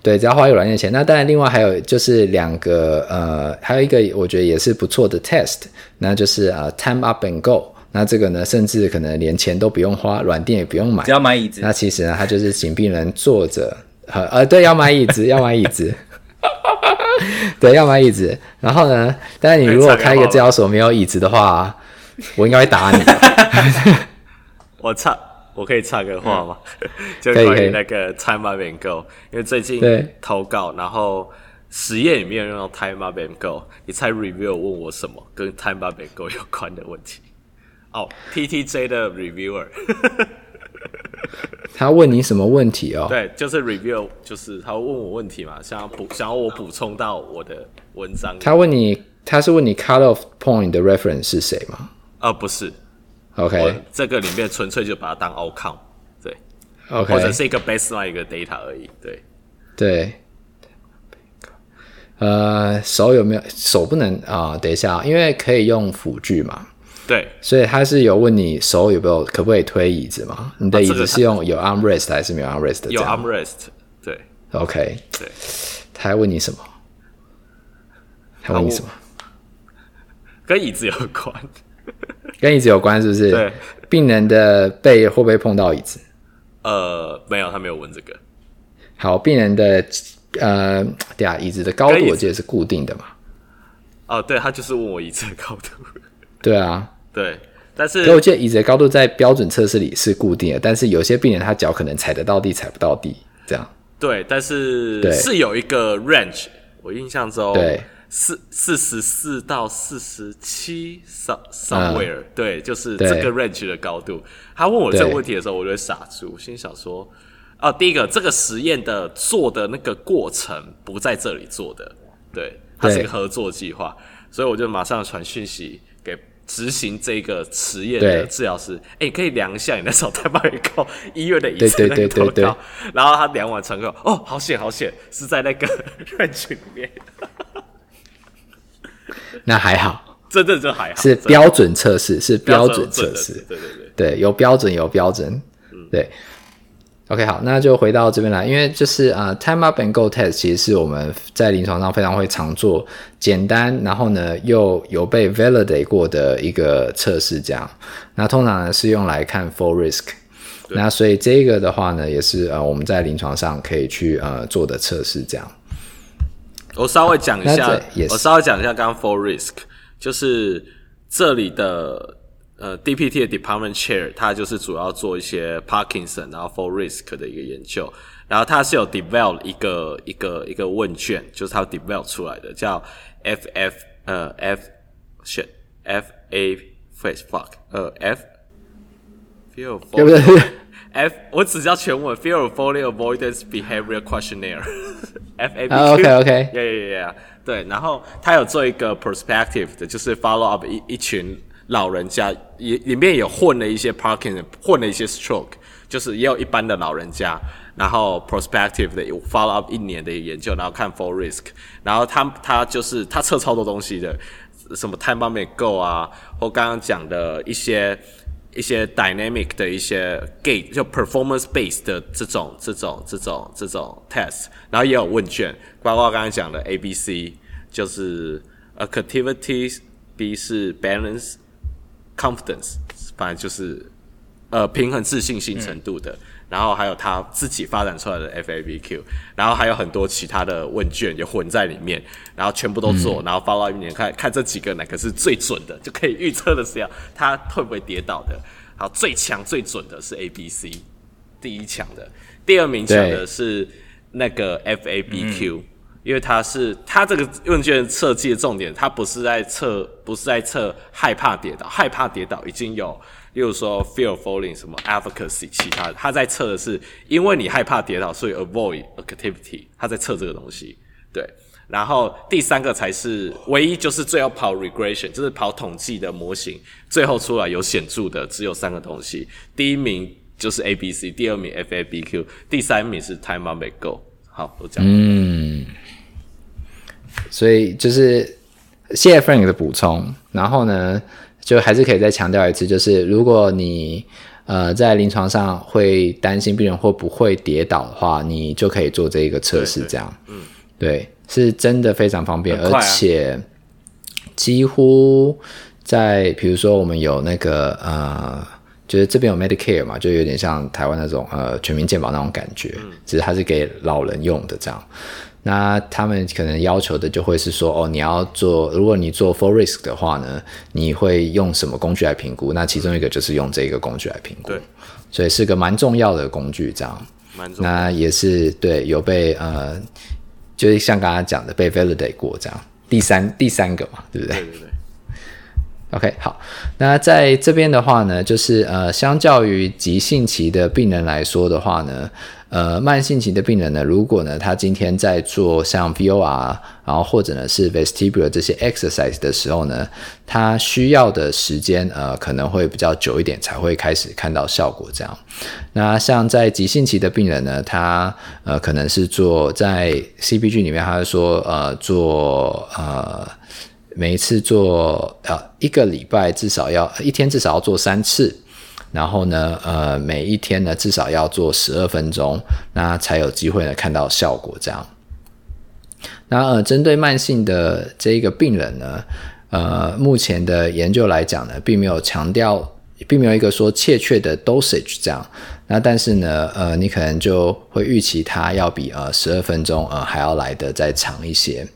对，只要花一个软垫的钱。那当然，另外还有就是两个呃，还有一个我觉得也是不错的 test，那就是呃 time up and go。那这个呢，甚至可能连钱都不用花，软垫也不用买，只要买椅子。那其实呢，它就是请病人坐着，呃，对，要买椅子，要买椅子。(laughs) 对，要买椅子。然后呢，但是你如果开一个治疗所没有椅子的话，我应该会打你。(laughs) 我插，我可以插个话吗？(laughs) 嗯、就关于那个 Time Up and Go，因为最近投稿，然后实验里面用到 Time Up and Go，你猜 Review 问我什么跟 Time Up and Go 有关的问题？哦，PTJ 的 Reviewer。(laughs) 他问你什么问题哦？对，就是 review，就是他问我问题嘛，想要补，想要我补充到我的文章。他问你，他是问你 cut off point 的 reference 是谁吗？呃，不是。OK，这个里面纯粹就把它当 outcome，对，OK，或者是一个 baseline 一个 data 而已，对，对。呃，手有没有？手不能啊、呃？等一下，因为可以用辅具嘛。对，所以他是有问你手有没有可不可以推椅子吗？你的椅子是用有 armrest 还是没有 armrest 的？有 armrest，对，OK，对。他还问你什么？他问你什么？(laughs) 跟椅子有关，跟椅子有关是不是？对，病人的背会不会碰到椅子？呃，没有，他没有问这个。好，病人的呃，对啊，椅子的高度我记得是固定的嘛。哦，对，他就是问我椅子的高度。对啊，对，但是我记得椅子的高度在标准测试里是固定的，但是有些病人他脚可能踩得到地，踩不到地，这样。对，但是是有一个 range，我印象中对。四四十四到四十七，somewhere，、嗯、对，就是这个 range 的高度。他问我这个问题的时候，我就会傻住，心想说：哦，第一个，这个实验的做的那个过程不在这里做的，对，它是一个合作计划，所以我就马上传讯息给执行这个实验的治疗师。哎、欸，可以量一下你那时候太慢一高医院的椅子那个多高？然后他量完成后，哦，好险好险，是在那个 (laughs) range 里面。那还好，真的这还好，是标准测试，是标准测试，对对对，对，有标准有标准，嗯，对。OK，好，那就回到这边来，因为就是啊，呃，time up and go test 其实是我们在临床上非常会常做，简单，然后呢又有被 validate 过的一个测试，这样。那通常呢是用来看 full risk，那所以这个的话呢也是呃我们在临床上可以去呃做的测试，这样。我稍微讲一下，我稍微讲一下刚刚 full risk，就是这里的呃 DPT 的 department chair，他就是主要做一些 Parkinson 然后 full risk 的一个研究，然后他是有 develop 一个一个一个问卷，就是他 develop 出来的叫 FF 呃 F shit F A face fuck 呃 F feel F 我只叫全文 Fear of Falling Avoidance Behavior Questionnaire F A B Q OK OK yeah yeah yeah 对，然后他有做一个 perspective 的，就是 follow up 一一群老人家，也里面有混了一些 parking，混了一些 stroke，就是也有一般的老人家，然后 prospective 的 follow up 一年的研究，然后看 full risk，然后他他就是他测超多东西的，什么 time bomb go 啊，或刚刚讲的一些。一些 dynamic 的一些 gate 就 performance based 的这种这种这种这种 test，然后也有问卷，包括刚才讲的 A B C，就是 activity，B 是 balance confidence，反正就是呃平衡自信心程度的。嗯。然后还有他自己发展出来的 FABQ，然后还有很多其他的问卷也混在里面，然后全部都做，嗯、然后发到一年看看这几个哪个是最准的，就可以预测的是要他会不会跌倒的。好，最强最准的是 ABC，第一强的，第二名强的是那个 FABQ，因为他是他这个问卷设计的重点，他不是在测不是在测害怕跌倒，害怕跌倒已经有。例如说，fear falling 什么 advocacy，其他的，他在测的是，因为你害怕跌倒，所以 avoid activity，他在测这个东西，对。然后第三个才是唯一，就是最后跑 regression，就是跑统计的模型，最后出来有显著的只有三个东西，第一名就是 A B C，第二名 F A B Q，第三名是 time on may go。好，我讲。嗯，所以就是谢谢 Frank 的补充，然后呢？就还是可以再强调一次，就是如果你呃在临床上会担心病人会不会跌倒的话，你就可以做这一个测试，这样，嗯，对，是真的非常方便，啊、而且几乎在比如说我们有那个呃，就是这边有 Medicare 嘛，就有点像台湾那种呃全民健保那种感觉，嗯、只是它是给老人用的这样。那他们可能要求的就会是说，哦，你要做，如果你做 full risk 的话呢，你会用什么工具来评估？那其中一个就是用这个工具来评估，对，所以是个蛮重要的工具，这样。蛮重要。那也是对，有被呃，就是像刚刚讲的被 validate 过这样。第三第三个嘛，对不对？对对对。OK，好。那在这边的话呢，就是呃，相较于急性期的病人来说的话呢。呃，慢性期的病人呢，如果呢他今天在做像 VOR，然后或者呢是 vestibular 这些 exercise 的时候呢，他需要的时间呃可能会比较久一点，才会开始看到效果这样。那像在急性期的病人呢，他呃可能是做在 CBG 里面，他是说呃做呃每一次做呃一个礼拜至少要一天至少要做三次，然后呢呃每一天呢至少要做十二分钟，那才有机会呢看到效果这样。那呃针对慢性的这一个病人呢，呃目前的研究来讲呢，并没有强调。并没有一个说确切的 dosage 这样，那但是呢，呃，你可能就会预期它要比呃十二分钟呃还要来得再长一些。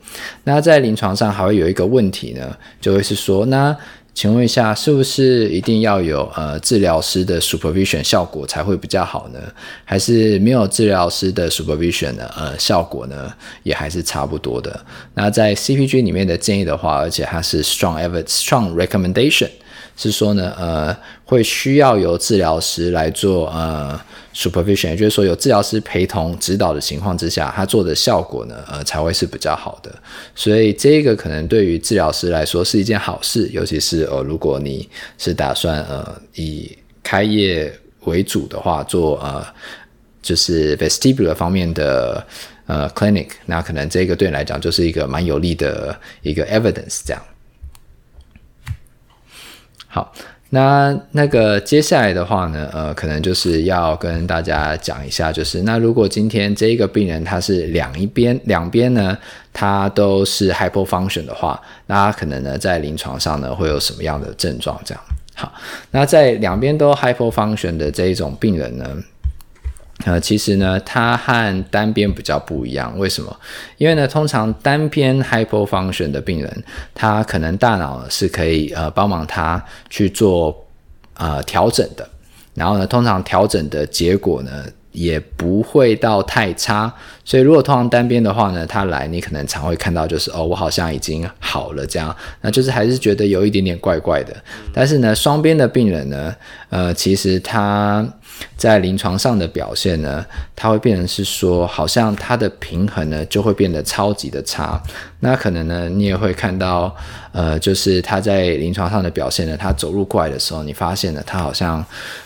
那在临床上还会有一个问题呢，就会是说，那请问一下，是不是一定要有呃治疗师的 supervision 效果才会比较好呢？还是没有治疗师的 supervision 呢？呃，效果呢也还是差不多的。那在 CPG 里面的建议的话，而且它是 strong evidence strong recommendation。是说呢，呃，会需要由治疗师来做呃 supervision，也就是说有治疗师陪同指导的情况之下，他做的效果呢，呃，才会是比较好的。所以这个可能对于治疗师来说是一件好事，尤其是呃，如果你是打算呃以开业为主的话，做呃就是 vestibular 方面的呃 clinic，那可能这个对你来讲就是一个蛮有利的一个 evidence，这样。好，那那个接下来的话呢，呃，可能就是要跟大家讲一下，就是那如果今天这一个病人他是两一边两边呢，他都是 hypofunction 的话，那他可能呢在临床上呢会有什么样的症状？这样，好，那在两边都 hypofunction 的这一种病人呢，呃，其实呢，它和单边比较不一样。为什么？因为呢，通常单边 hypofunction 的病人，他可能大脑是可以呃帮忙他去做呃调整的。然后呢，通常调整的结果呢，也不会到太差。所以如果通常单边的话呢，他来你可能常会看到就是哦，我好像已经好了这样，那就是还是觉得有一点点怪怪的。但是呢，双边的病人呢，呃，其实他。在临床上的表现呢，它会变成是说，好像它的平衡呢就会变得超级的差。那可能呢，你也会看到，呃，就是他在临床上的表现呢，他走路过来的时候，你发现呢，他好像，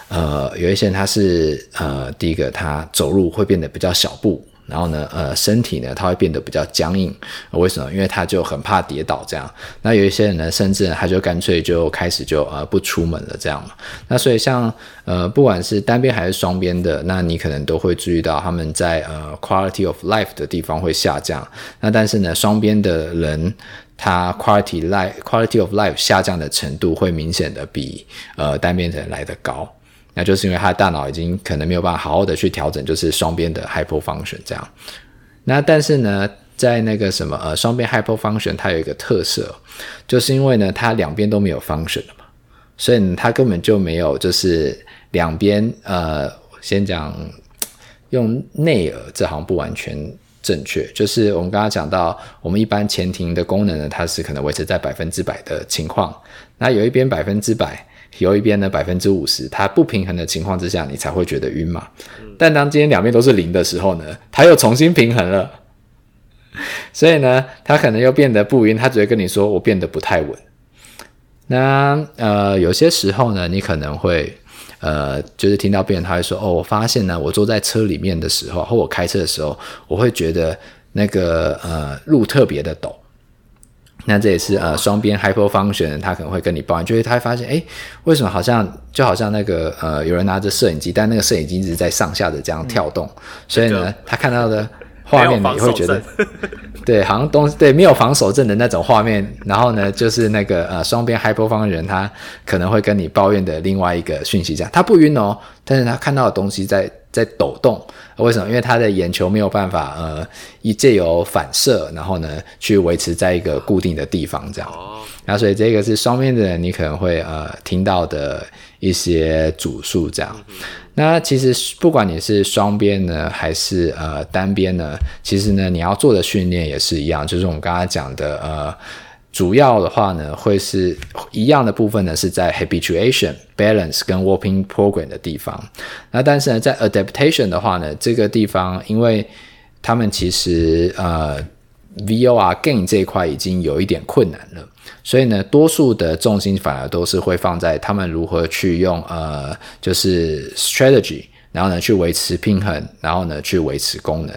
呃，有一些人他是，呃，第一个他走路会变得比较小步。然后呢，呃，身体呢，它会变得比较僵硬。为什么？因为他就很怕跌倒这样。那有一些人呢，甚至他就干脆就开始就呃不出门了这样。那所以像呃，不管是单边还是双边的，那你可能都会注意到他们在呃 quality of life 的地方会下降。那但是呢，双边的人他 quality life quality of life 下降的程度会明显的比呃单边的人来得高。那就是因为他大脑已经可能没有办法好好的去调整，就是双边的 hypofunction 这样。那但是呢，在那个什么呃双边 hypofunction 它有一个特色，就是因为呢它两边都没有 function 了嘛，所以呢它根本就没有就是两边呃先讲用内耳，这好像不完全正确。就是我们刚刚讲到，我们一般前庭的功能呢，它是可能维持在百分之百的情况，那有一边百分之百。有一边呢，百分之五十，它不平衡的情况之下，你才会觉得晕嘛。但当今天两边都是零的时候呢，它又重新平衡了，所以呢，它可能又变得不晕，它只会跟你说我变得不太稳。那呃，有些时候呢，你可能会呃，就是听到别人他会说，哦，我发现呢，我坐在车里面的时候，或我开车的时候，我会觉得那个呃路特别的陡。那这也是呃双边 hypofunction，他可能会跟你抱怨，就是他会发现，诶，为什么好像就好像那个呃有人拿着摄影机，但那个摄影机一直在上下的这样跳动，嗯、所以呢，这个、他看到的画面你会觉得，(laughs) 对，好像东西对没有防守阵的那种画面，然后呢，就是那个呃双边 hypofunction，他可能会跟你抱怨的另外一个讯息，这样他不晕哦，但是他看到的东西在。在抖动，为什么？因为他的眼球没有办法，呃，一借由反射，然后呢，去维持在一个固定的地方，这样。那所以这个是双边的人，你可能会呃听到的一些主诉，这样。那其实不管你是双边呢，还是呃单边呢，其实呢，你要做的训练也是一样，就是我们刚刚讲的呃。主要的话呢，会是一样的部分呢，是在 habituation、balance 跟 walking program 的地方。那但是呢，在 adaptation 的话呢，这个地方，因为他们其实呃 VOR gain 这一块已经有一点困难了，所以呢，多数的重心反而都是会放在他们如何去用呃，就是 strategy，然后呢去维持平衡，然后呢去维持功能。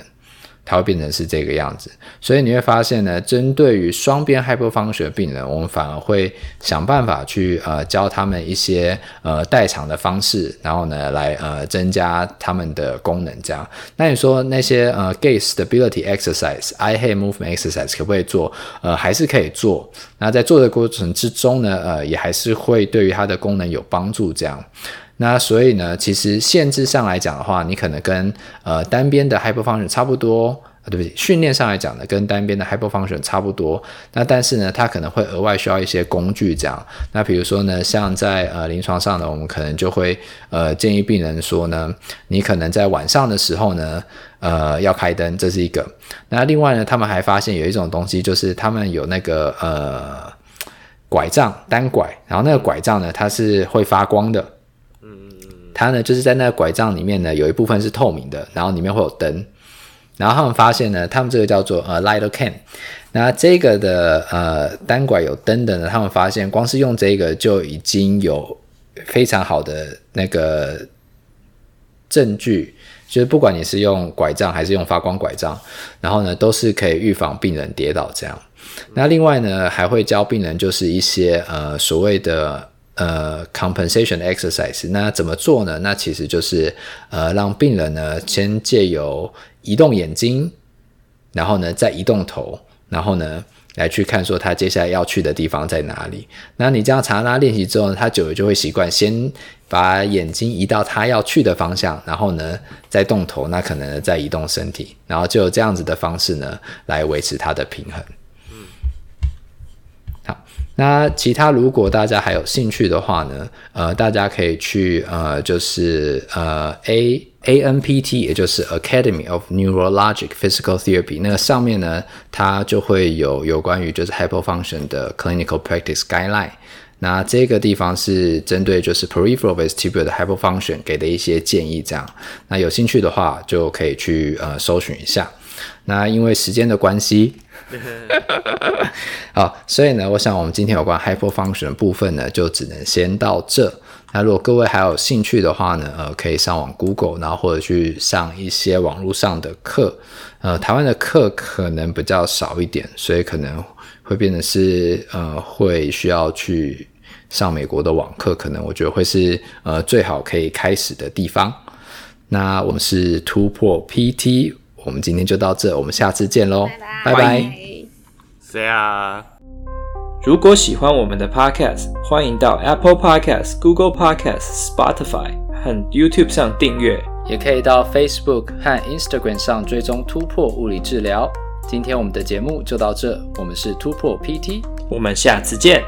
它会变成是这个样子。所以你会发现呢，针对于双边 hypofunction 病人，我们反而会想办法去呃教他们一些呃代偿的方式，然后呢来呃增加他们的功能。这样，那你说那些呃 gait stability exercise、eye head movement exercise 可不可以做？呃，还是可以做。那在做的过程之中呢，呃，也还是会对于它的功能有帮助。这样。那所以呢，其实限制上来讲的话，你可能跟呃单边的 hyperfunction 差不多，啊，对不起，训练上来讲呢，跟单边的 hyperfunction 差不多。那但是呢，它可能会额外需要一些工具这样。那比如说呢，像在呃临床上呢，我们可能就会呃建议病人说呢，你可能在晚上的时候呢，呃要开灯，这是一个。那另外呢，他们还发现有一种东西，就是他们有那个呃拐杖单拐，然后那个拐杖呢，它是会发光的。它呢，就是在那个拐杖里面呢，有一部分是透明的，然后里面会有灯。然后他们发现呢，他们这个叫做呃 Lidocaine。那这个的呃单拐有灯的呢，他们发现光是用这个就已经有非常好的那个证据，就是不管你是用拐杖还是用发光拐杖，然后呢都是可以预防病人跌倒这样。那另外呢，还会教病人就是一些呃所谓的。呃，compensation exercise，那怎么做呢？那其实就是呃，让病人呢先借由移动眼睛，然后呢再移动头，然后呢来去看说他接下来要去的地方在哪里。那你这样常拉练习之后呢，他久了就会习惯先把眼睛移到他要去的方向，然后呢再动头，那可能呢再移动身体，然后就有这样子的方式呢来维持他的平衡。那其他如果大家还有兴趣的话呢，呃，大家可以去呃，就是呃 A A N P T，也就是 Academy of Neurologic Physical Therapy，那个上面呢，它就会有有关于就是 hypofunction 的 clinical practice guideline。那这个地方是针对就是 peripheral vestibular hypofunction 给的一些建议，这样。那有兴趣的话就可以去呃搜寻一下。那因为时间的关系。(laughs) 好，所以呢，我想我们今天有关 hypofunction 的部分呢，就只能先到这。那如果各位还有兴趣的话呢，呃，可以上网 Google，然后或者去上一些网络上的课。呃，台湾的课可能比较少一点，所以可能会变成是呃，会需要去上美国的网课，可能我觉得会是呃最好可以开始的地方。那我们是突破 PT。我们今天就到这，我们下次见喽，拜拜。谁啊？如果喜欢我们的 Podcast，欢迎到 Apple Podcast、Google Podcast、Spotify 和 YouTube 上订阅，也可以到 Facebook 和 Instagram 上追踪突破物理治疗。今天我们的节目就到这，我们是突破 PT，我们下次见。